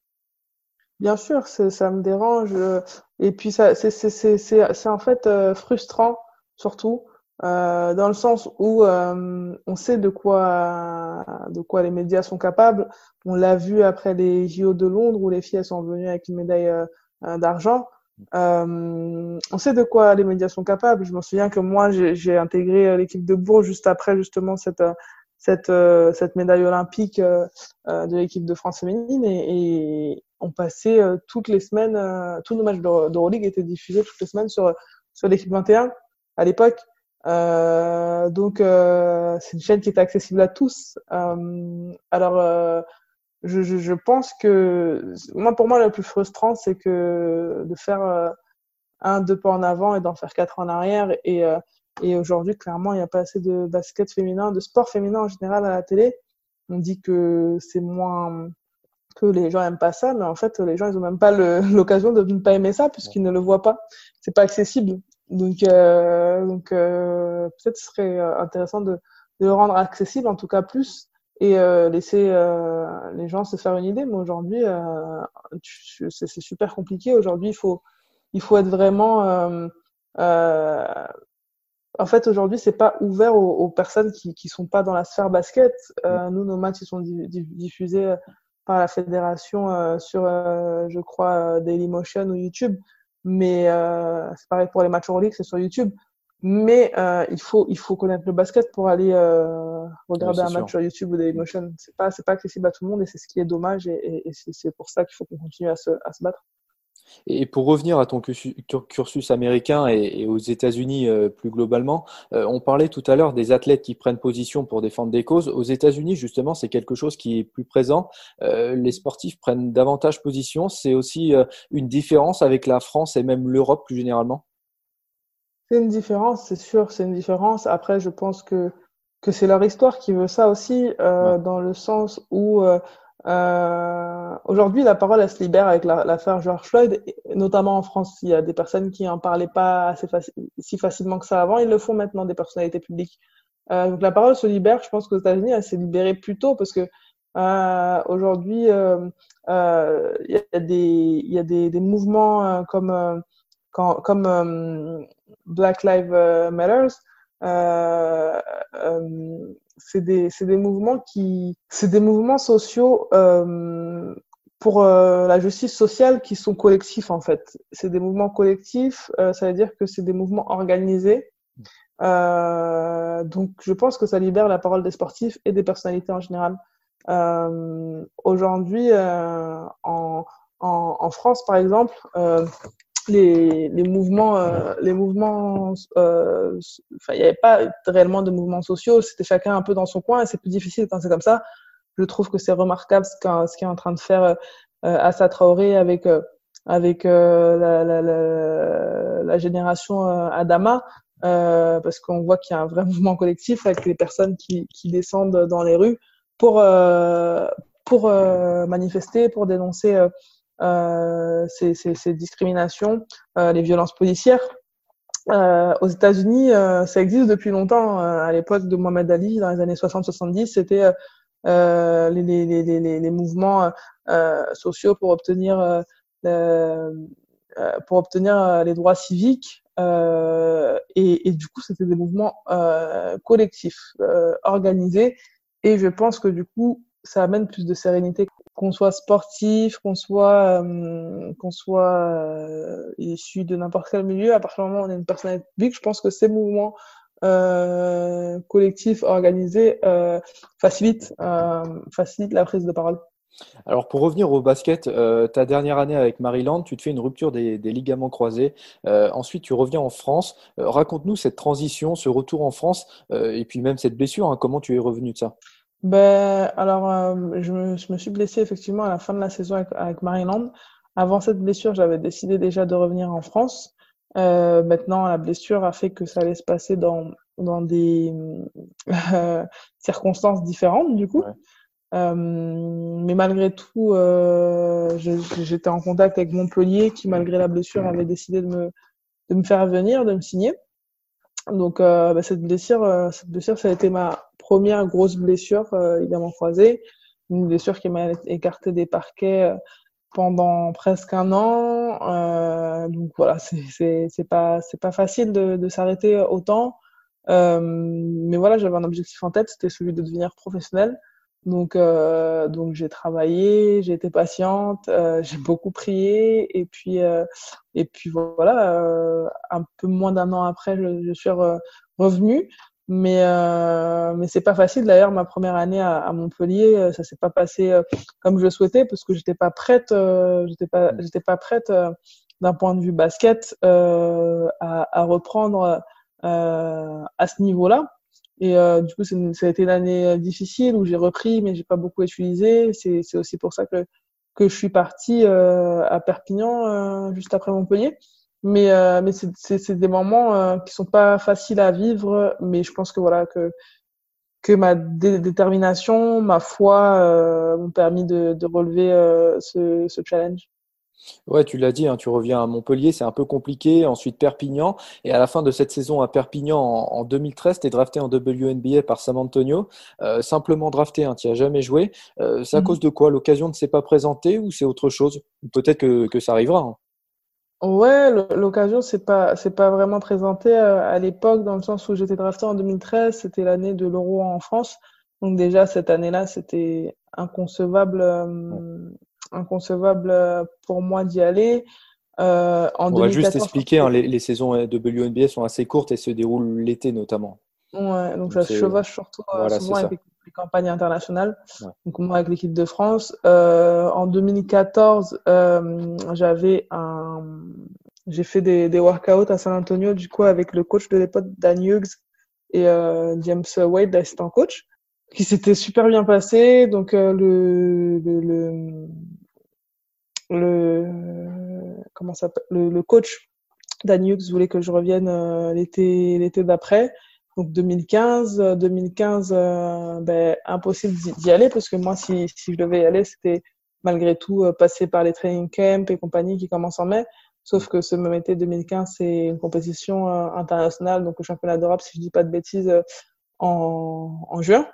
Bien sûr, ça me dérange. Euh, et puis, c'est en fait euh, frustrant, surtout, euh, dans le sens où euh, on sait de quoi, de quoi les médias sont capables. On l'a vu après les JO de Londres où les filles sont venues avec une médaille euh, d'argent. on sait de quoi les médias sont capables. Je me souviens que moi, j'ai intégré l'équipe de Bourg juste après justement cette cette, cette médaille olympique de l'équipe de France féminine et, et on passait toutes les semaines, tous nos matchs d'Euroleague étaient diffusés toutes les semaines sur, sur l'équipe 21 à l'époque. Euh, donc, euh, c'est une chaîne qui est accessible à tous. Euh, alors, je, je, je, pense que moi, pour moi, le plus frustrant, c'est que de faire un, deux pas en avant et d'en faire quatre en arrière. Et, et aujourd'hui, clairement, il n'y a pas assez de basket féminin, de sport féminin en général à la télé. On dit que c'est moins que les gens aiment pas ça, mais en fait, les gens, ils ont même pas l'occasion de ne pas aimer ça puisqu'ils ne le voient pas. C'est pas accessible. Donc, euh, donc euh, peut-être ce serait euh, intéressant de, de, le rendre accessible, en tout cas plus, et euh, laisser euh, les gens se faire une idée. Mais aujourd'hui, euh, c'est super compliqué. Aujourd'hui, il faut, il faut être vraiment. En fait, aujourd'hui, c'est pas ouvert aux, aux, personnes qui qui sont pas dans la sphère basket. nous, nos matchs ils sont diffusés par la fédération sur, je crois, Dailymotion ou YouTube mais euh, c'est pareil pour les matchs Euroleague, c'est sur YouTube. Mais euh, il faut il faut connaître le basket pour aller euh, regarder un match sur YouTube ou Dailymotion. C'est pas c'est pas accessible à tout le monde et c'est ce qui est dommage et, et, c'est pour ça qu'il faut qu'on continue à se, à se battre. Et pour revenir à ton cursus américain et, aux États-Unis euh, plus globalement, euh, on parlait tout à l'heure des athlètes qui prennent position pour défendre des causes. Aux États-Unis, justement, c'est quelque chose qui est plus présent. Euh, les sportifs prennent davantage position. C'est aussi une différence avec la France et même l'Europe plus généralement. C'est une différence, c'est sûr, c'est une différence. Après, je pense que que c'est leur histoire qui veut ça aussi, dans le sens où euh, Aujourd'hui, la parole, elle se libère avec l'affaire George Floyd, notamment en France. Il y a des personnes qui en parlaient pas assez si facilement que ça avant. Ils le font maintenant, des personnalités publiques. Euh, donc la parole se libère. Je pense qu'aux États-Unis, elle s'est libérée plus tôt parce que euh, aujourd'hui, euh, euh, il y a des, il y a des, des mouvements euh, comme, quand, comme Black Lives Matters euh, euh, c'est des, des mouvements qui, c'est des mouvements sociaux euh, pour euh, la justice sociale qui sont collectifs en fait. C'est des mouvements collectifs, euh, ça veut dire que c'est des mouvements organisés. Euh, donc je pense que ça libère la parole des sportifs et des personnalités en général. Aujourd'hui, en, en, en, France par exemple, les, les mouvements, euh, les mouvements, euh, il n'y avait pas réellement de mouvements sociaux, c'était chacun un peu dans son coin et c'est plus difficile quand c'est comme ça. Je trouve que c'est remarquable ce qu'est en train de faire euh, Assa Traoré avec euh, avec euh, la, la, la, la, génération Adama, parce qu'on voit qu'il y a un vrai mouvement collectif avec les personnes qui, qui descendent dans les rues pour pour manifester, pour dénoncer euh, ces, ces, ces, discriminations, euh, les violences policières. Euh, aux États-Unis, ça existe depuis longtemps. à l'époque de Mohamed Ali, dans les années 60-70, c'était les, les, les, les, mouvements sociaux pour obtenir pour obtenir les droits civiques. Euh, et, et, du coup, c'était des mouvements euh, collectifs, euh, organisés. Et je pense que du coup, ça amène plus de sérénité qu'on soit sportif, qu'on soit euh, qu'on soit euh, issu de n'importe quel milieu, à partir du moment où on est une personnalité publique, je pense que ces mouvements euh, collectifs organisés facilitent facilitent la prise de parole. Alors pour revenir au basket, ta dernière année avec Maryland, tu te fais une rupture des, ligaments croisés. Ensuite, tu reviens en France. Raconte-nous cette transition, ce retour en France, et puis même cette blessure. Hein, comment tu es revenu de ça? Ben, alors, euh, je, me, je me suis blessé effectivement à la fin de la saison avec, avec Maryland. Avant cette blessure, j'avais décidé déjà de revenir en France. Euh, maintenant, la blessure a fait que ça allait se passer dans, dans des euh, circonstances différentes, du coup. Euh, mais malgré tout, euh, j'étais en contact avec Montpellier, qui, malgré la blessure, avait décidé de me, de me faire venir, de me signer. Donc, euh, bah, cette blessure, cette blessure, ça a été ma première grosse blessure euh, également croisée, une blessure qui m'a écarté des parquets euh, pendant presque un an. Euh, donc voilà, c'est pas pas facile de, s'arrêter autant. Mais voilà, j'avais un objectif en tête, c'était celui de devenir professionnel. Donc donc j'ai travaillé, j'ai été patiente, j'ai beaucoup prié et puis et puis voilà, un peu moins d'un an après, je suis revenue. Mais euh, mais c'est pas facile. D'ailleurs, ma première année à, à Montpellier, ça s'est pas passé comme je le souhaitais parce que j'étais pas prête. j'étais pas j'étais pas prête d'un point de vue basket à, à reprendre à ce niveau-là. Et euh, du coup, ça a été une année difficile où j'ai repris, mais j'ai pas beaucoup utilisé. C'est aussi pour ça que que je suis partie euh, à Perpignan euh, juste après Montpellier. Mais, euh, mais c'est des moments qui sont pas faciles à vivre, mais je pense que voilà que que ma détermination, ma foi m'ont permis de, de relever ce, ce challenge. Ouais, tu l'as dit, hein, tu reviens à Montpellier, c'est un peu compliqué. Ensuite, Perpignan. Et à la fin de cette saison à Perpignan en, 2013, tu es drafté en WNBA par San Antonio. Euh, simplement drafté, hein, tu n'as jamais joué. Euh, c'est à mmh cause de quoi? L'occasion ne s'est pas présentée ou c'est autre chose? Peut-être que, que, ça arrivera. Hein. Ouais, l'occasion c'est pas c'est pas vraiment présenté euh, à l'époque dans le sens où j'étais drafté en 2013, c'était l'année de l'Euro en France. Donc déjà cette année-là, c'était inconcevable inconcevable euh, pour moi d'y aller. Euh, en On va juste expliquer, hein, les, saisons de WNBA sont assez courtes et se déroulent l'été notamment. Ouais, donc, ça se chevauche surtout euh, souvent avec les, campagnes internationales. Donc moi avec l'équipe de France. Euh, en 2014, euh, j'avais un, j'ai fait des, des workouts à San Antonio du coup avec le coach de l'époque Dan Hughes et James Wade, l'assistant coach qui s'était super bien passé. Donc euh, le, le, le, le, comment ça le, le coach Danux voulait que je revienne euh, l'été l'été d'après. Donc 2015, 2015, euh, ben, impossible d'y aller parce que moi, si, si je devais y aller, c'était malgré tout passer par les training camps et compagnie qui commencent en mai. Sauf que ce même été 2015, c'est une compétition internationale, donc le championnat d'Europe, si je dis pas de bêtises, en, en juin.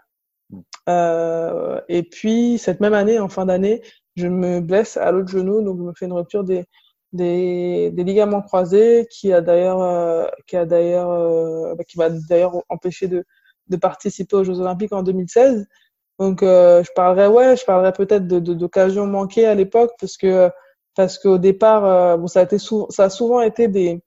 Euh, et puis, cette même année, en fin d'année, je me blesse à l'autre genou, donc je me fais une rupture des, des, des ligaments croisés qui a d'ailleurs, euh, qui a d'ailleurs, euh, bah, qui m'a d'ailleurs empêché de, de participer aux Jeux Olympiques en 2016. Donc, euh, je parlerais, ouais, je parlerais peut-être de, d'occasions manquées à l'époque parce que, parce qu'au départ, bon, ça a été ça a souvent été des,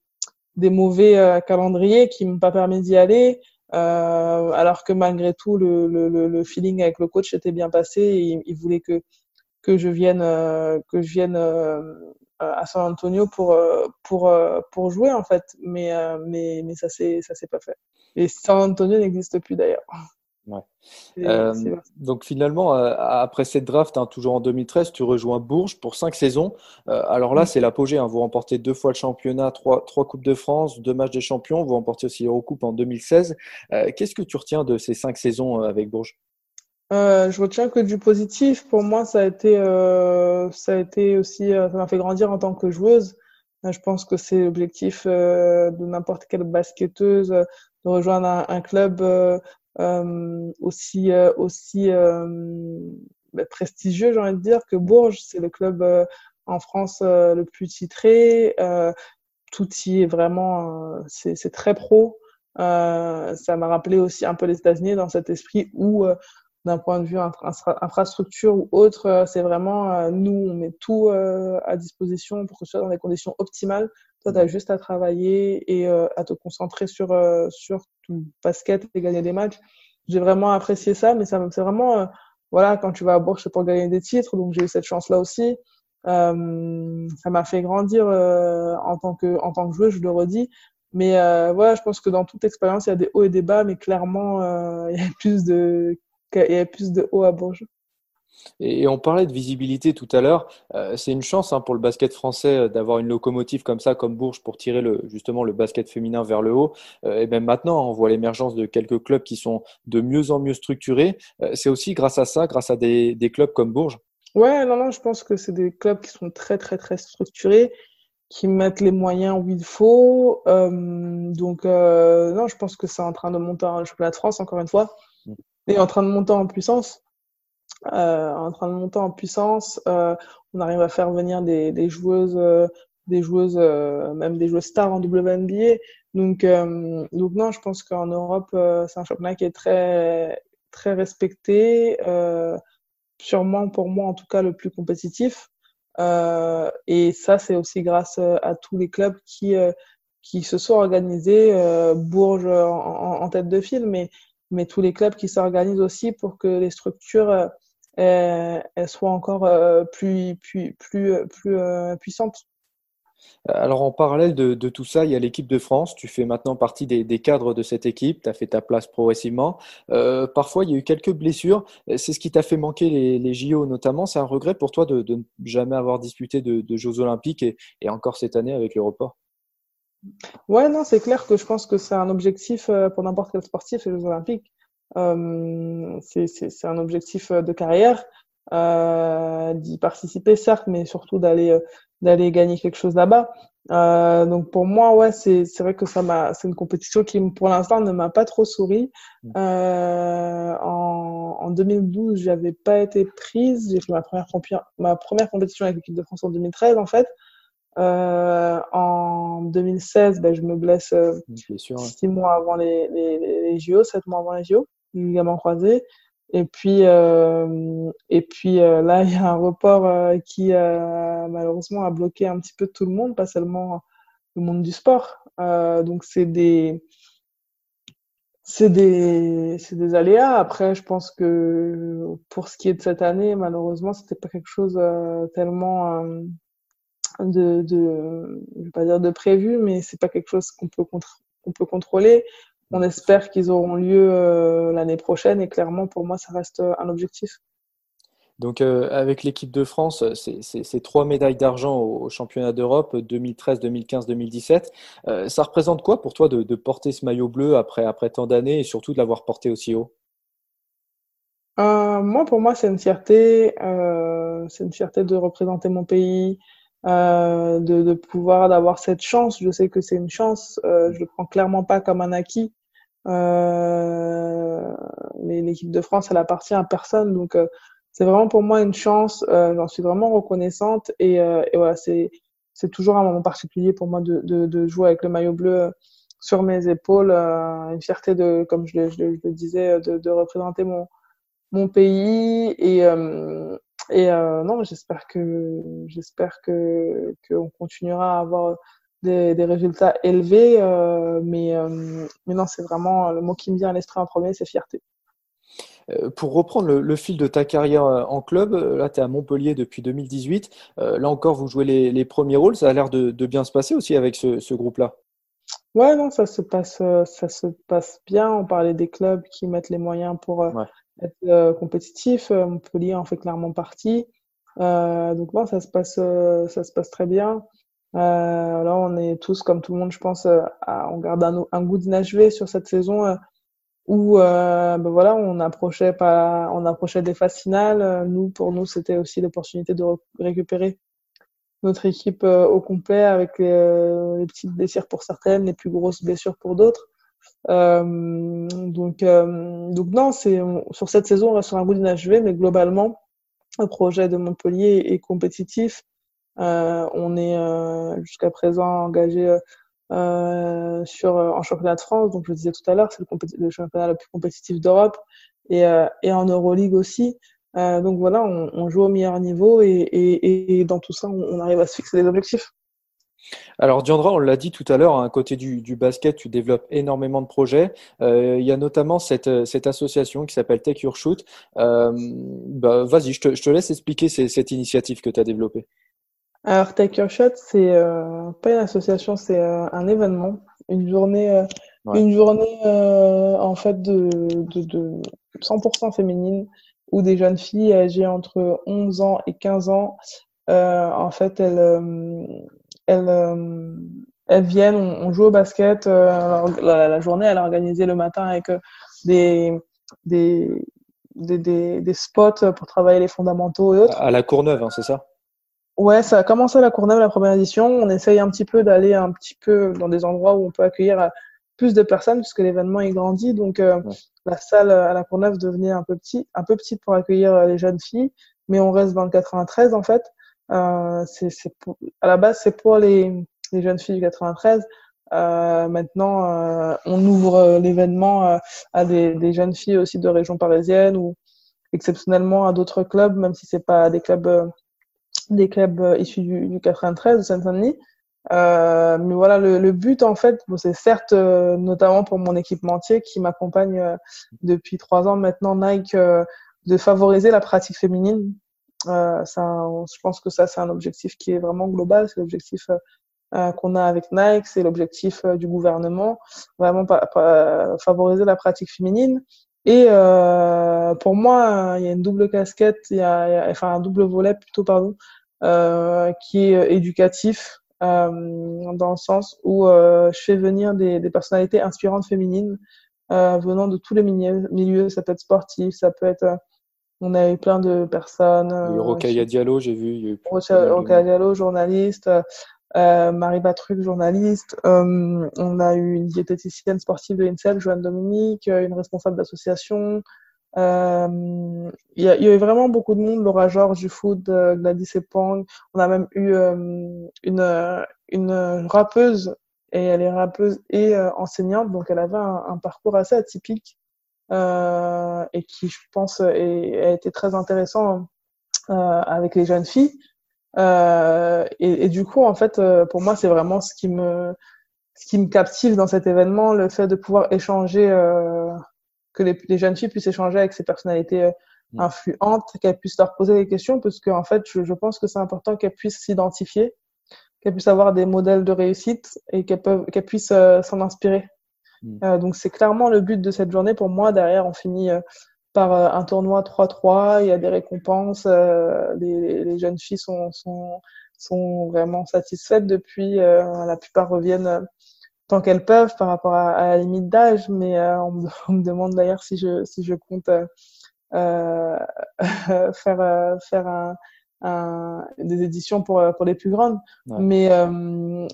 des mauvais calendriers qui m'ont pas permis d'y aller. Euh, alors que malgré tout, le, le, le, feeling avec le coach était bien passé. Et il, voulait que que je vienne euh, que je vienne euh, à San Antonio pour pour pour jouer en fait. Mais mais mais ça s'est ça s'est pas fait. Et San Antonio n'existe plus d'ailleurs. Ouais. Euh, donc finalement, euh, après cette draft, hein, toujours en 2013, tu rejoins Bourges pour cinq saisons. Euh, alors là, c'est l'apogée. Hein. Vous remportez deux fois le championnat, trois, trois Coupes de France, deux matchs des champions. Vous remportez aussi l'Eurocoupe en 2016. Qu'est-ce que tu retiens de ces cinq saisons avec Bourges? Je retiens que du positif. Pour moi, ça a été, ça a été aussi, ça m'a fait grandir en tant que joueuse. Je pense que c'est l'objectif de n'importe quelle basketteuse de rejoindre un, un club euh, aussi euh, aussi euh, bah, prestigieux, j'ai envie de dire, que Bourges. C'est le club en France le plus titré. tout y est vraiment, c'est très pro. ça m'a rappelé aussi un peu les États-Unis dans cet esprit où d'un point de vue infrastructure ou autre, c'est vraiment nous, on met tout à disposition pour que ce soit dans des conditions optimales toi, tu as juste à travailler et euh, à te concentrer sur, euh, sur ton basket et gagner des matchs. J'ai vraiment apprécié ça, mais ça c'est vraiment, euh, voilà, quand tu vas à Bourges, c'est pour gagner des titres, donc j'ai eu cette chance-là aussi. ça m'a fait grandir en tant que en tant que joueur, je le redis. Mais voilà, je pense que dans toute expérience, il y a des hauts et des bas, mais clairement, il y a plus de il y a plus de hauts à Bourges. Et on parlait de visibilité tout à l'heure. Euh, c'est une chance hein, pour le basket français euh, d'avoir une locomotive comme ça, comme Bourges, pour tirer le, justement le basket féminin vers le haut. Euh, et même maintenant, on voit l'émergence de quelques clubs qui sont de mieux en mieux structurés. c'est aussi grâce à ça, grâce à des, des clubs comme Bourges. Ouais, non, non, je pense que c'est des clubs qui sont très, très, très structurés, qui mettent les moyens où il faut. donc, non, je pense que c'est en train de monter en championnat de France, encore une fois, et en train de monter en puissance euh, en train de monter en puissance. Euh, on arrive à faire venir des, des joueuses, euh, des joueuses, euh, même des joueuses stars en WNBA. Donc, donc non, je pense qu'en Europe, c'est un championnat qui est très très respecté, sûrement pour moi en tout cas le plus compétitif. et ça, c'est aussi grâce à tous les clubs qui qui se sont organisés, Bourges en, tête de file, mais, mais tous les clubs qui s'organisent aussi pour que les structures elles, soient encore plus, plus, plus, plus puissantes. Alors en parallèle de, tout ça, il y a l'équipe de France. Tu fais maintenant partie des, cadres de cette équipe. Tu as fait ta place progressivement. Euh, parfois, il y a eu quelques blessures. C'est ce qui t'a fait manquer les, JO notamment. C'est un regret pour toi de, ne jamais avoir disputé de, Jeux olympiques et, encore cette année avec le report? Ouais, non, c'est clair que je pense que c'est un objectif euh, pour n'importe quel sportif, les Jeux olympiques. Euh, c'est un objectif de carrière. d'y participer certes mais surtout d'aller d'aller gagner quelque chose là-bas. Euh, donc pour moi, ouais, c'est c'est vrai que ça m'a, c'est une compétition qui pour l'instant ne m'a pas trop souri. Mm. Euh, en, en 2012, j'avais pas été prise. J'ai fait ma première ma première compétition avec l'équipe de France en 2013 en fait. Euh, en 2016, ben, je me blesse euh, six mois avant les, les, les, JO, sept mois avant les JO, ligament croisé. Et puis, euh, et puis euh, là, il y a un report euh, qui malheureusement a bloqué un petit peu tout le monde, pas seulement le monde du sport. donc c'est des, c'est des, c'est des aléas. Après, je pense que pour ce qui est de cette année, malheureusement, c'était pas quelque chose tellement de, de, je vais pas dire de prévu, mais c'est pas quelque chose qu'on peut qu'on peut contrôler. On espère qu'ils auront lieu euh, l'année prochaine et clairement, pour moi, ça reste euh, un objectif. Donc, euh, avec l'équipe de France, c'est trois médailles d'argent au, championnat d'Europe 2013, 2015, 2017. ça représente quoi pour toi de, porter ce maillot bleu après, après tant d'années et surtout de l'avoir porté aussi haut? Moi, pour moi, c'est une fierté. c'est une fierté de représenter mon pays, de, de, pouvoir d'avoir cette chance. Je sais que c'est une chance. je le prends clairement pas comme un acquis. Euh, L'équipe de France, elle appartient à personne. Donc, euh, c'est vraiment pour moi une chance. Euh, J'en suis vraiment reconnaissante. Et, euh, et voilà, c'est c'est toujours un moment particulier pour moi de, de, de, jouer avec le maillot bleu sur mes épaules. une fierté de, comme je le, je le, disais, de, de, représenter mon, mon pays. Et, et non, j'espère que j'espère que qu'on continuera à avoir des, résultats élevés, euh, mais, euh, mais non, c'est vraiment le mot qui me vient à l'esprit en premier, c'est fierté. Euh, pour reprendre le, fil de ta carrière en club, là tu es à Montpellier depuis 2018. là encore, vous jouez les, premiers rôles. Ça a l'air de, bien se passer aussi avec ce, groupe-là. Ouais, non, ça se passe, ça se passe bien. On parlait des clubs qui mettent les moyens pour être compétitifs. Montpellier en fait clairement partie. donc non, ça se passe, ça se passe très bien. Euh, là, on est tous, comme tout le monde, je pense, euh, on garde un, un goût d'inachevé sur cette saison euh, où, euh, ben voilà, on approchait pas, on approchait des phases finales. Nous, pour nous, c'était aussi l'opportunité de récupérer notre équipe au complet avec les, les, petites blessures pour certaines, les plus grosses blessures pour d'autres. Donc, donc non, c'est sur cette saison, on reste sur un goût d'inachevé, mais globalement, le projet de Montpellier est compétitif. Euh, on est euh, jusqu'à présent engagé euh, sur en championnat de France. Donc je le disais tout à l'heure, c'est le, championnat le plus compétitif d'Europe et, et en Euroleague aussi. Euh, donc voilà, on, on, joue au meilleur niveau et, et, et dans tout ça, on, arrive à se fixer des objectifs. Alors Diandra, on l'a dit tout à l'heure, à côté du, du, basket, tu développes énormément de projets. Euh, il y a notamment cette, cette association qui s'appelle Take Your Shoot. Euh, bah, Vas-y, je te, je te, laisse expliquer cette initiative que tu as développée. Alors, Take Your Shot, c'est euh, pas une association, c'est euh, un événement, une journée, euh, une journée en fait de, de, de 100% féminine où des jeunes filles âgées entre 11 ans et 15 ans, en fait, elles, elles, elles viennent, on, joue au basket. Alors, la, journée, elle est organisée le matin avec des, des, des, des, des spots pour travailler les fondamentaux et autres. À la Courneuve, hein, c'est ça? Ouais, ça a commencé à la Courneuve la première édition. On essaye un petit peu d'aller un petit peu dans des endroits où on peut accueillir euh, plus de personnes puisque l'événement est grandi. Donc euh, la salle à la Courneuve devenait un peu petit, un peu petite pour accueillir euh, les jeunes filles, mais on reste dans le 93 en fait. Euh, c'est à la base c'est pour les, les jeunes filles du 93. Euh, maintenant, on ouvre l'événement à des, des, jeunes filles aussi de région parisienne ou exceptionnellement à d'autres clubs, même si c'est pas des clubs des clubs euh, issus du, du 93 de Saint-Denis. Euh, mais voilà, le, le, but en fait, bon, c'est certes euh, notamment pour mon équipementier qui m'accompagne euh, depuis trois ans maintenant, Nike, euh, de favoriser la pratique féminine. Ça, je pense que ça c'est un objectif qui est vraiment global, c'est l'objectif qu'on a avec Nike, c'est l'objectif du gouvernement, vraiment favoriser la pratique féminine. Et pour moi, il y a une double casquette, il y a, enfin un double volet plutôt pardon, qui est éducatif euh, dans le sens où euh, je fais venir des, des personnalités inspirantes féminines euh, venant de tous les milieux, Ça peut être sportif, ça peut être. On a eu plein de personnes. Rokaya Diallo, j'ai vu. Rokaya Diallo, journaliste. Euh, Marie Batruc, journaliste. Euh, on a eu une diététicienne sportive de l'INSEP, Joanne Dominique, une responsable d'association. Euh, il y, a, y, a eu vraiment beaucoup de monde, Laura Georges du foot, euh, Gladys Epang. On a même eu euh, une, une rappeuse, et elle est rappeuse et enseignante, donc elle avait un, un parcours assez atypique et qui, je pense, est, a été très intéressant avec les jeunes filles. Et, et, du coup, en fait, pour moi, c'est vraiment ce qui me ce qui me captive dans cet événement, le fait de pouvoir échanger que les, jeunes filles puissent échanger avec ces personnalités euh, mm. influentes, qu'elles puissent leur poser des questions, parce qu'en en fait, je, pense que c'est important qu'elles puissent s'identifier, qu'elles puissent avoir des modèles de réussite et qu'elles qu'elles puissent euh, s'en inspirer. Mm. Euh, donc c'est clairement le but de cette journée. Pour moi, derrière, on finit par un tournoi 3-3, il y a des récompenses, les, les, jeunes filles sont, sont, sont vraiment satisfaites depuis, la plupart reviennent tant qu'elles peuvent par rapport à, à la limite d'âge. Mais euh, on, me, on, me, demande d'ailleurs si je, si je compte euh, euh faire, euh, faire un, un, des éditions pour, pour les plus grandes. Ouais. Mais,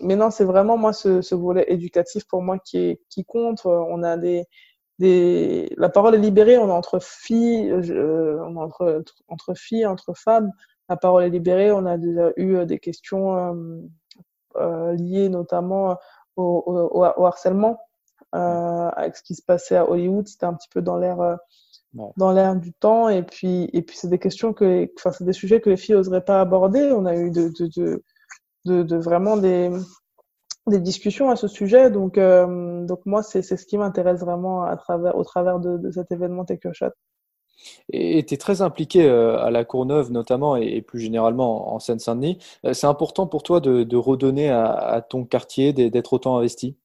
mais non, c'est vraiment moi ce, ce, volet éducatif pour moi qui, est, qui compte. On a des, des... La parole est libérée, on est entre filles, euh, on est entre, entre filles, entre femmes. La parole est libérée, on a déjà eu des questions euh, liées notamment au, au, au harcèlement, euh, avec ce qui se passait à Hollywood. C'était un petit peu dans l'air dans l'air du temps. Et puis, et puis c'est des questions que, enfin, c'est des sujets que les filles n'oseraient pas aborder. On a eu de, de, de, de, de vraiment des, des discussions à ce sujet. Donc, euh, donc moi, c'est ce qui m'intéresse vraiment à travers, au travers de, de cet événement Take Your Shot. Et tu es très impliqué euh, à la Courneuve notamment et plus généralement en Seine-Saint-Denis. Euh, c'est important pour toi de, redonner à, à, ton quartier, d'être autant investi?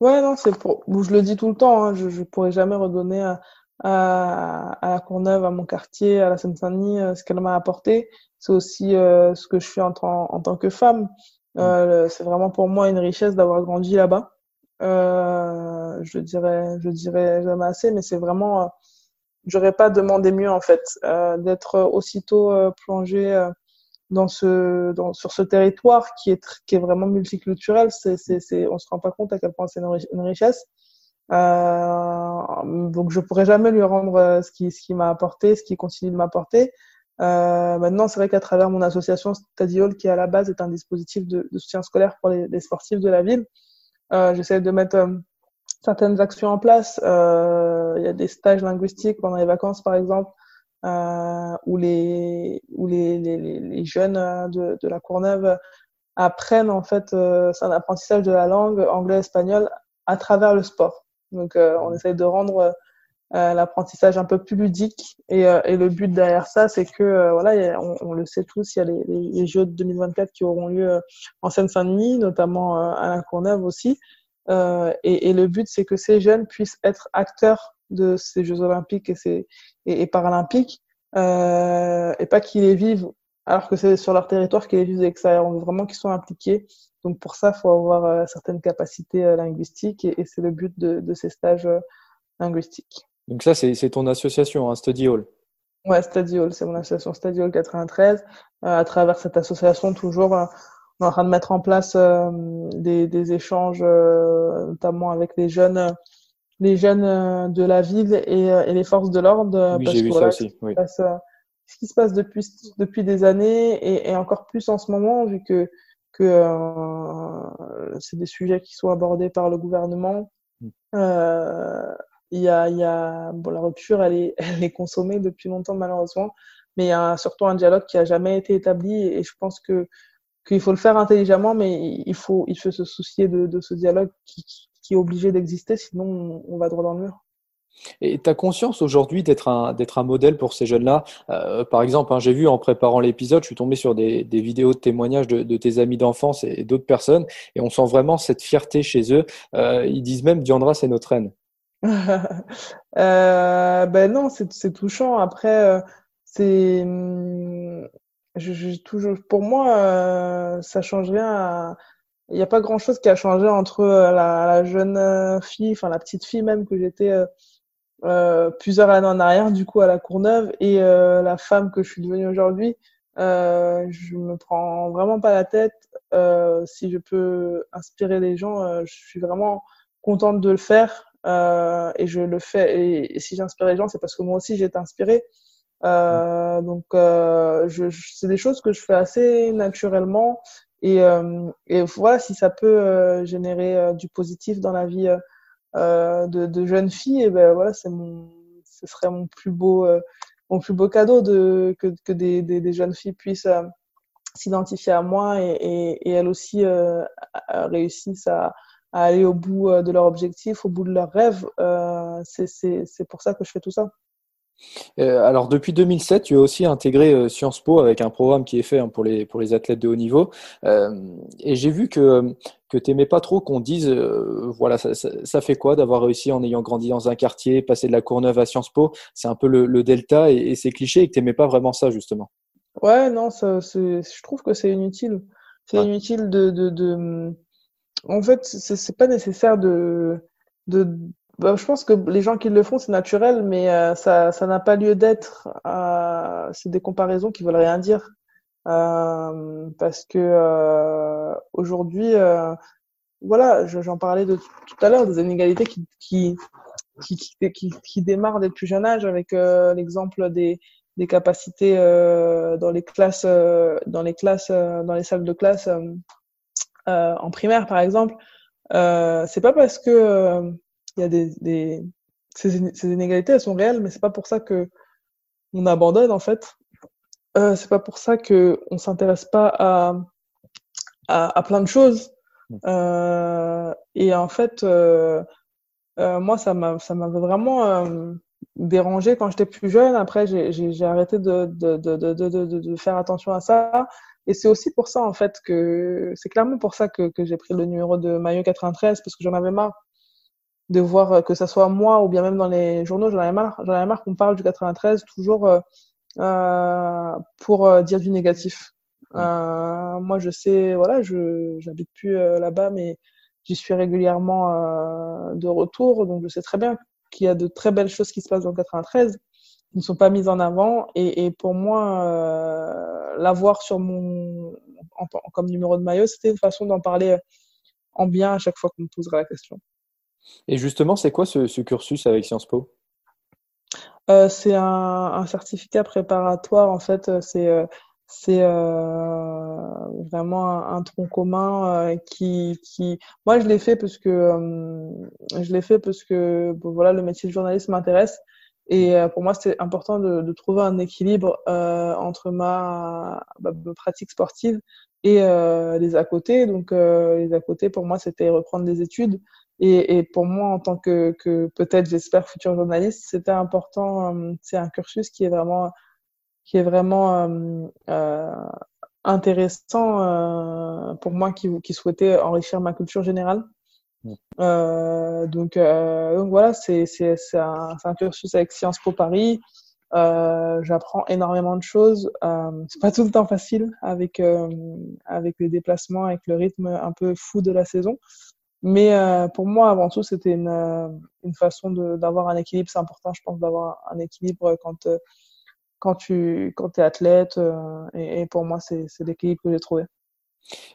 Ouais, non, c'est pour. Je le dis tout le temps, hein, je ne pourrais jamais redonner à, à, à, la Courneuve, à mon quartier, à la Seine-Saint-Denis, euh, ce qu'elle m'a apporté. C'est aussi euh, ce que je suis en, en, tant que femme. Euh, mmh. c'est vraiment pour moi une richesse d'avoir grandi là-bas. Euh, je dirais, je dirais jamais assez, mais c'est vraiment j'aurais pas demandé mieux en fait euh, d'être aussitôt euh, plongé euh, dans ce dans, sur ce territoire qui est qui est vraiment multiculturel c'est c'est c'est on se rend pas compte à quel point c'est une, richesse euh, donc je pourrais jamais lui rendre euh, ce qui ce qui m'a apporté ce qui continue de m'apporter euh, maintenant c'est vrai qu'à travers mon association Stadiol qui à la base est un dispositif de, de soutien scolaire pour les, les, sportifs de la ville j'essaie de mettre certaines actions en place. Euh, il y a des stages linguistiques pendant les vacances, par exemple, euh, où les où les, les, les jeunes de, de la Courneuve apprennent en fait, euh, c'est un apprentissage de la langue anglais-espagnol à travers le sport. Donc, euh, on essaye de rendre euh, l'apprentissage un peu plus ludique. Et, euh, et, le but derrière ça, c'est que, euh, voilà, on, le sait tous, il y a les, les, Jeux de 2024 qui auront lieu en Seine-Saint-Denis, notamment à la Courneuve aussi. Euh, et, et, le but, c'est que ces jeunes puissent être acteurs de ces Jeux olympiques et, ces, et, paralympiques, euh, et pas qu'ils les vivent alors que c'est sur leur territoire qu'ils les vivent. On veut vraiment qu'ils soient impliqués. Donc pour ça, il faut avoir euh, certaines capacités euh, linguistiques et, et c'est le but de, de ces stages euh, linguistiques. Donc ça, c'est ton association, hein, Study Hall Ouais, Study Hall, c'est mon association Study Hall 93. à travers cette association, toujours on est en train de mettre en place des, des, échanges, notamment avec les jeunes, les jeunes de la ville et, et les forces de l'ordre. Oui, j'ai vu voilà, ça aussi. Oui. Passe, ce qui se passe depuis, depuis des années et, et, encore plus en ce moment, vu que, que euh, c'est des sujets qui sont abordés par le gouvernement. Mm. Euh, il y a, y a bon, la rupture, elle est, elle est consommée depuis longtemps malheureusement, mais il y a surtout un dialogue qui a jamais été établi et je pense que qu'il faut le faire intelligemment, mais il faut, il faut se soucier de, de ce dialogue qui, qui est obligé d'exister, sinon on va droit dans le mur. Et tu as conscience aujourd'hui d'être un, un modèle pour ces jeunes-là euh, Par exemple, hein, j'ai vu en préparant l'épisode, je suis tombé sur des, vidéos de témoignages de, tes amis d'enfance et, d'autres personnes, et on sent vraiment cette fierté chez eux. Euh, ils disent même Diandra, c'est notre reine. euh, ben non, c'est, touchant. Après, c'est. Je, toujours, pour moi, ça change rien. Il n'y a pas grand-chose qui a changé entre la, la jeune fille, enfin la petite fille même que j'étais euh, plusieurs années en arrière, du coup, à la Courneuve, et euh, la femme que je suis devenue aujourd'hui, euh, je me prends vraiment pas la tête. Euh, si je peux inspirer les gens, euh, je suis vraiment contente de le faire, et je le fais. Et, si j'inspire les gens, c'est parce que moi aussi j'ai été inspirée. donc, je, je, c'est des choses que je fais assez naturellement. Et, et voilà, si ça peut générer du positif dans la vie de, de, jeunes filles, et ben voilà, c'est mon, ce serait mon plus beau, euh, mon plus beau cadeau de que, que des, des, jeunes filles puissent euh, s'identifier à moi et, et, elles aussi réussissent à, aller au bout de leur objectif, au bout de leurs rêves. c'est pour ça que je fais tout ça. Euh, alors depuis 2007, tu as aussi intégré euh, Sciences Po avec un programme qui est fait hein, pour, les, pour les athlètes de haut niveau. Euh, et j'ai vu que, que tu n'aimais pas trop qu'on dise, voilà, ça, ça, ça, fait quoi d'avoir réussi en ayant grandi dans un quartier, passer de la Courneuve à Sciences Po? C'est un peu le, le delta et, et c'est cliché et que tu n'aimais pas vraiment ça justement. Ouais, non, ça, je trouve que c'est inutile. C'est ouais. inutile de, de, de... En fait, c'est pas nécessaire de, de bah, je pense que les gens qui le font, c'est naturel, mais euh, ça ça n'a pas lieu d'être. Euh, c'est des comparaisons qui veulent rien dire. Euh, parce que euh, aujourd'hui, euh, voilà, j'en parlais de tout à l'heure, des inégalités qui, qui, qui, qui, qui démarrent dès le plus jeune âge, avec l'exemple des, des capacités dans les classes, dans les classes, dans les salles de classe en primaire, par exemple. c'est pas parce que il y a des, des... Ces, ces, inégalités, elles sont réelles, mais c'est pas pour ça que on abandonne en fait. Euh, c'est pas pour ça que on s'intéresse pas à, à, à plein de choses. Mmh. Euh, et en fait, euh, euh moi, ça m'a, ça m'avait vraiment dérangé quand j'étais plus jeune. Après, j'ai arrêté de, de, de, de, de, de faire attention à ça. Et c'est aussi pour ça, en fait, que c'est clairement pour ça que, que j'ai pris le numéro de maillot 93, parce que j'en avais marre de voir euh, que ça soit moi ou bien même dans les journaux, j'en avais marre, j'en avais marre qu'on parle du 93 toujours euh, euh, pour euh, dire du négatif. Euh, moi, je sais, voilà, je j'habite plus là-bas, mais j'y suis régulièrement de retour, donc je sais très bien qu'il y a de très belles choses qui se passent dans le 93 qui ne sont pas mises en avant. Et, et pour moi, euh, l'avoir sur mon en, comme numéro de maillot, c'était une façon d'en parler en bien à chaque fois qu'on me posera la question. Et justement, c'est quoi ce, cursus avec Sciences Po? Euh, C'est un, certificat préparatoire, en fait. C'est euh, euh, vraiment un, tronc commun qui, moi je l'ai fait parce que je fait parce que voilà le métier de journaliste m'intéresse. Et pour moi c'était important de, trouver un équilibre entre ma, pratique sportive et les à côté. Donc les à côté pour moi c'était reprendre des études et, et, pour moi, en tant que, que peut-être, j'espère, futur journaliste, c'était important. Euh, c'est un cursus qui est vraiment, qui est vraiment euh, euh, intéressant euh, pour moi qui, qui souhaitait enrichir ma culture générale. Euh, donc, donc voilà, c'est un, un cursus avec Sciences Po Paris. J'apprends énormément de choses. c'est pas tout le temps facile avec avec les déplacements, avec le rythme un peu fou de la saison. Mais euh, pour moi, avant tout, c'était une, euh, une façon d'avoir un équilibre. C'est important, je pense, d'avoir un équilibre quand, euh, quand tu quand es athlète. Et, et pour moi, c'est l'équilibre que j'ai trouvé.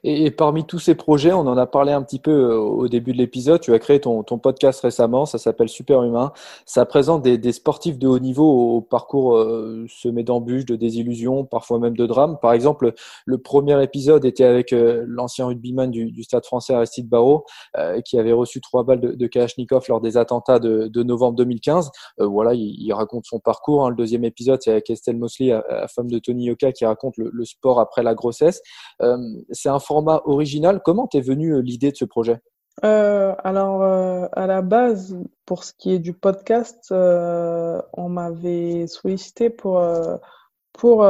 Et, et, parmi tous ces projets, on en a parlé un petit peu euh, au début de l'épisode. Tu as créé ton, ton podcast récemment, ça s'appelle Super Humain. Ça présente des, des, sportifs de haut niveau au, parcours euh, semé d'embûches, de désillusions, parfois même de drames. Par exemple, le premier épisode était avec euh, l'ancien rugbyman du, du, Stade français Aristide Barrault, euh, qui avait reçu trois balles de, de Kalachnikov lors des attentats de, de novembre 2015. Euh, voilà, il, il, raconte son parcours. Hein. Le deuxième épisode, c'est avec Estelle Mosley, la femme de Tony Yoka, qui raconte le, le sport après la grossesse c'est un format original. Comment t'es venue l'idée de ce projet? Euh, alors, euh, à la base, pour ce qui est du podcast, euh, on m'avait sollicité pour, pour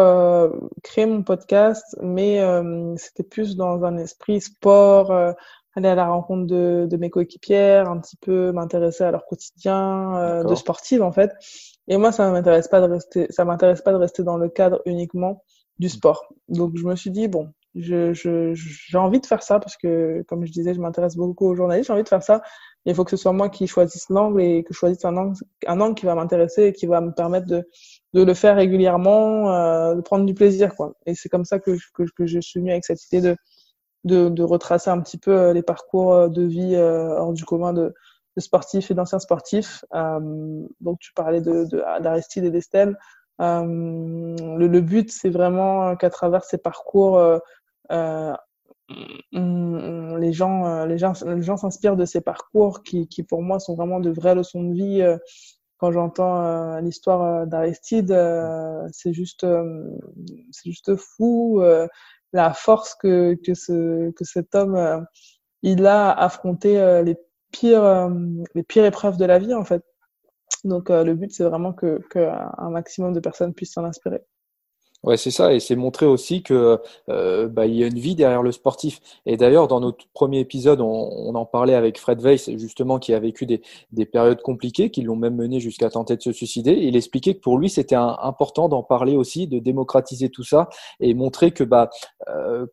créer mon podcast, mais c'était plus dans un esprit sport, aller à la rencontre de, de mes coéquipières, un petit peu m'intéresser à leur quotidien de sportive en fait. Et moi, ça m'intéresse pas de rester, ça m'intéresse pas de rester dans le cadre uniquement du sport. Donc, je me suis dit bon, je, je, j'ai envie de faire ça parce que, comme je disais, je m'intéresse beaucoup aux journalistes. J'ai envie de faire ça. Il faut que ce soit moi qui choisisse l'angle et que je choisisse un angle, un angle qui va m'intéresser et qui va me permettre de, de le faire régulièrement, euh, de prendre du plaisir, quoi. Et c'est comme ça que, que, que je suis venue avec cette idée de, de, de retracer un petit peu euh, les parcours euh, de vie euh, hors du commun de, de sportifs et d'anciens sportifs. Euh, donc, tu parlais de, d'Aristide et d'Estelle. Euh, le, le, but, c'est vraiment qu'à travers ces parcours, euh, les gens, euh, les gens, les gens s'inspirent de ces parcours qui, qui, pour moi, sont vraiment de vraies leçons de vie. Euh, quand j'entends l'histoire d'Aristide, c'est juste, c'est juste fou la force que, que, ce, que cet homme il a affronté les pires, les pires épreuves de la vie en fait. Donc le but c'est vraiment que, que un maximum de personnes puissent s'en inspirer. Ouais, c'est ça, et c'est montrer aussi que euh, bah, il y a une vie derrière le sportif. Et d'ailleurs, dans notre premier épisode, on, on, en parlait avec Fred Weiss, justement, qui a vécu des, des périodes compliquées, qui l'ont même mené jusqu'à tenter de se suicider. Et il expliquait que pour lui, c'était important d'en parler aussi, de démocratiser tout ça et montrer que, bah, euh,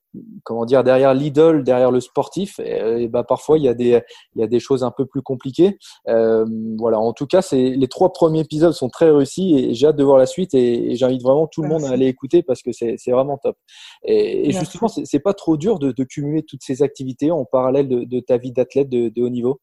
comment dire, derrière l'idole, derrière le sportif, et, bah, parfois il y a des, il y a des choses un peu plus compliquées. Euh, voilà. En tout cas, c'est les trois premiers épisodes sont très réussis et j'ai hâte de voir la suite et, et j'invite vraiment tout le monde à aller parce que c'est vraiment top. Et, et justement, c'est pas trop dur de, de, cumuler toutes ces activités en parallèle de, de ta vie d'athlète de, de, haut niveau?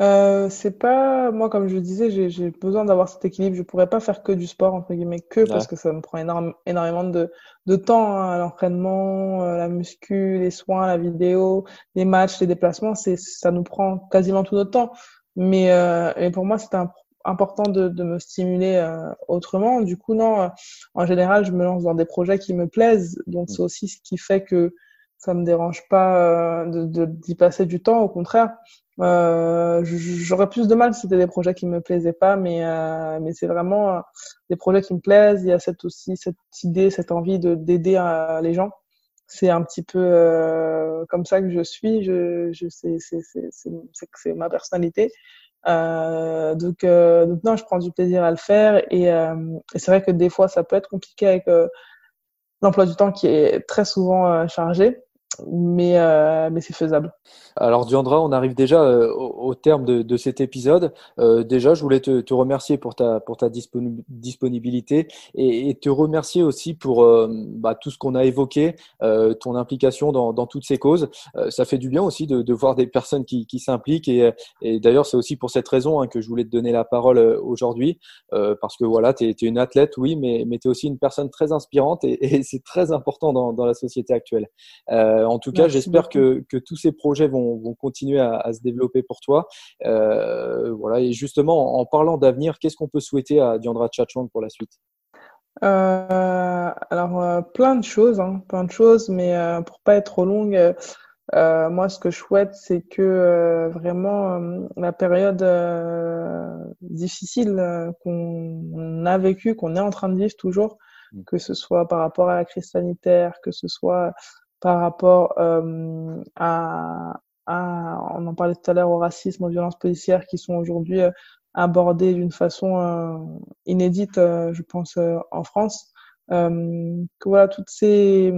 Euh, c'est pas moi comme je disais j'ai besoin d'avoir cet équilibre. Je pourrais pas faire que du sport entre guillemets que parce que ça me prend énorme, énormément de, de temps hein, l'entraînement euh, la muscu les soins la vidéo les matchs les déplacements. C'est ça nous prend quasiment tout notre temps. Mais euh, et pour moi c'est un important de, de me stimuler euh, autrement. Du coup, non, euh, en général, je me lance dans des projets qui me plaisent. Donc, c'est aussi ce qui fait que ça me dérange pas euh, de d'y passer du temps. Au contraire, euh, j'aurais plus de mal si c'était des projets qui me plaisaient pas, mais euh, mais c'est vraiment des projets qui me plaisent. Il y a cette aussi cette idée, cette envie de d'aider les gens. C'est un petit peu comme ça que je suis. Je, je c'est c'est c'est c'est ma personnalité. Euh, donc, euh, non, je prends du plaisir à le faire et, euh, et c'est vrai que des fois ça peut être compliqué avec euh, l'emploi du temps qui est très souvent euh, chargé mais, euh, mais c'est faisable. Alors Diandra, on arrive déjà euh, au, terme de, cet épisode. Euh, déjà, je voulais te, remercier pour ta, pour ta disponibilité et, te remercier aussi pour bah, tout ce qu'on a évoqué, ton implication dans, dans, toutes ces causes. Ça fait du bien aussi de, voir des personnes qui, qui s'impliquent et, et d'ailleurs, c'est aussi pour cette raison hein, que je voulais te donner la parole aujourd'hui parce que voilà, tu es, une athlète, oui, mais, mais tu es aussi une personne très inspirante et, c'est très important dans, dans, la société actuelle. En tout cas, j'espère que, que, tous ces projets vont, vont continuer à, à, se développer pour toi. Euh, voilà. Et justement, en, parlant d'avenir, qu'est-ce qu'on peut souhaiter à Diandra Chachwang pour la suite? Euh, Alors, euh, plein de choses, hein, plein de choses, mais euh, pour pas être trop longue, euh, moi, ce que je souhaite, c'est que vraiment la période difficile qu'on a vécue, qu'on est en train de vivre toujours, mm. que ce soit par rapport à la crise sanitaire, que ce soit par rapport euh, à, à, on en parlait tout à l'heure, au racisme, aux violences policières qui sont aujourd'hui euh, abordées d'une façon euh, inédite, euh, je pense, euh, en France. Euh, que voilà, toutes ces,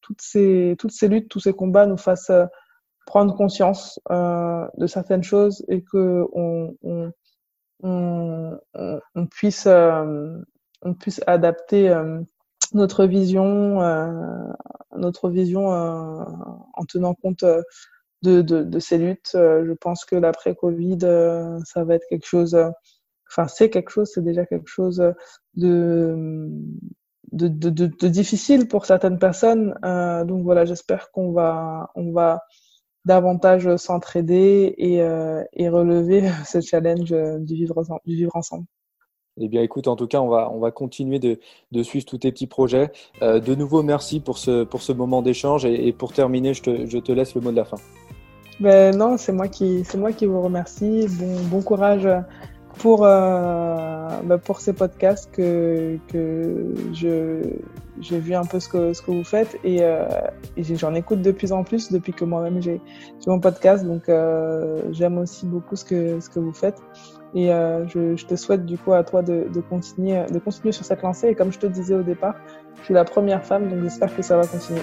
toutes ces, toutes ces luttes, tous ces combats nous fassent prendre conscience de certaines choses et que on, on, on, on puisse, on puisse adapter notre vision, euh, notre vision euh, en tenant compte euh, de, de, de, ces luttes. je pense que l'après-Covid, ça va être quelque chose, enfin c'est quelque chose, c'est déjà quelque chose de, de, de, difficile pour certaines personnes. Euh, donc voilà, j'espère qu'on va, on va davantage s'entraider et, euh, et relever ce challenge du vivre, du vivre ensemble. Eh bien, écoute, en tout cas, on va, on va continuer de, suivre tous tes petits projets. Euh, de nouveau, merci pour ce, pour ce moment d'échange. Et, pour terminer, je te, je te, laisse le mot de la fin. Ben non, c'est moi qui, moi qui vous remercie. Bon, bon courage pour, euh, ben pour ces podcasts que, que j'ai vu un peu ce que, ce que vous faites et, euh, et j'en écoute de plus en plus depuis que moi-même j'ai, mon podcast. Donc, j'aime aussi beaucoup ce que, ce que vous faites. Et euh, je, te souhaite du coup à toi de, de, continuer, de continuer sur cette lancée. Et comme je te disais au départ, je suis la première femme, donc j'espère que ça va continuer.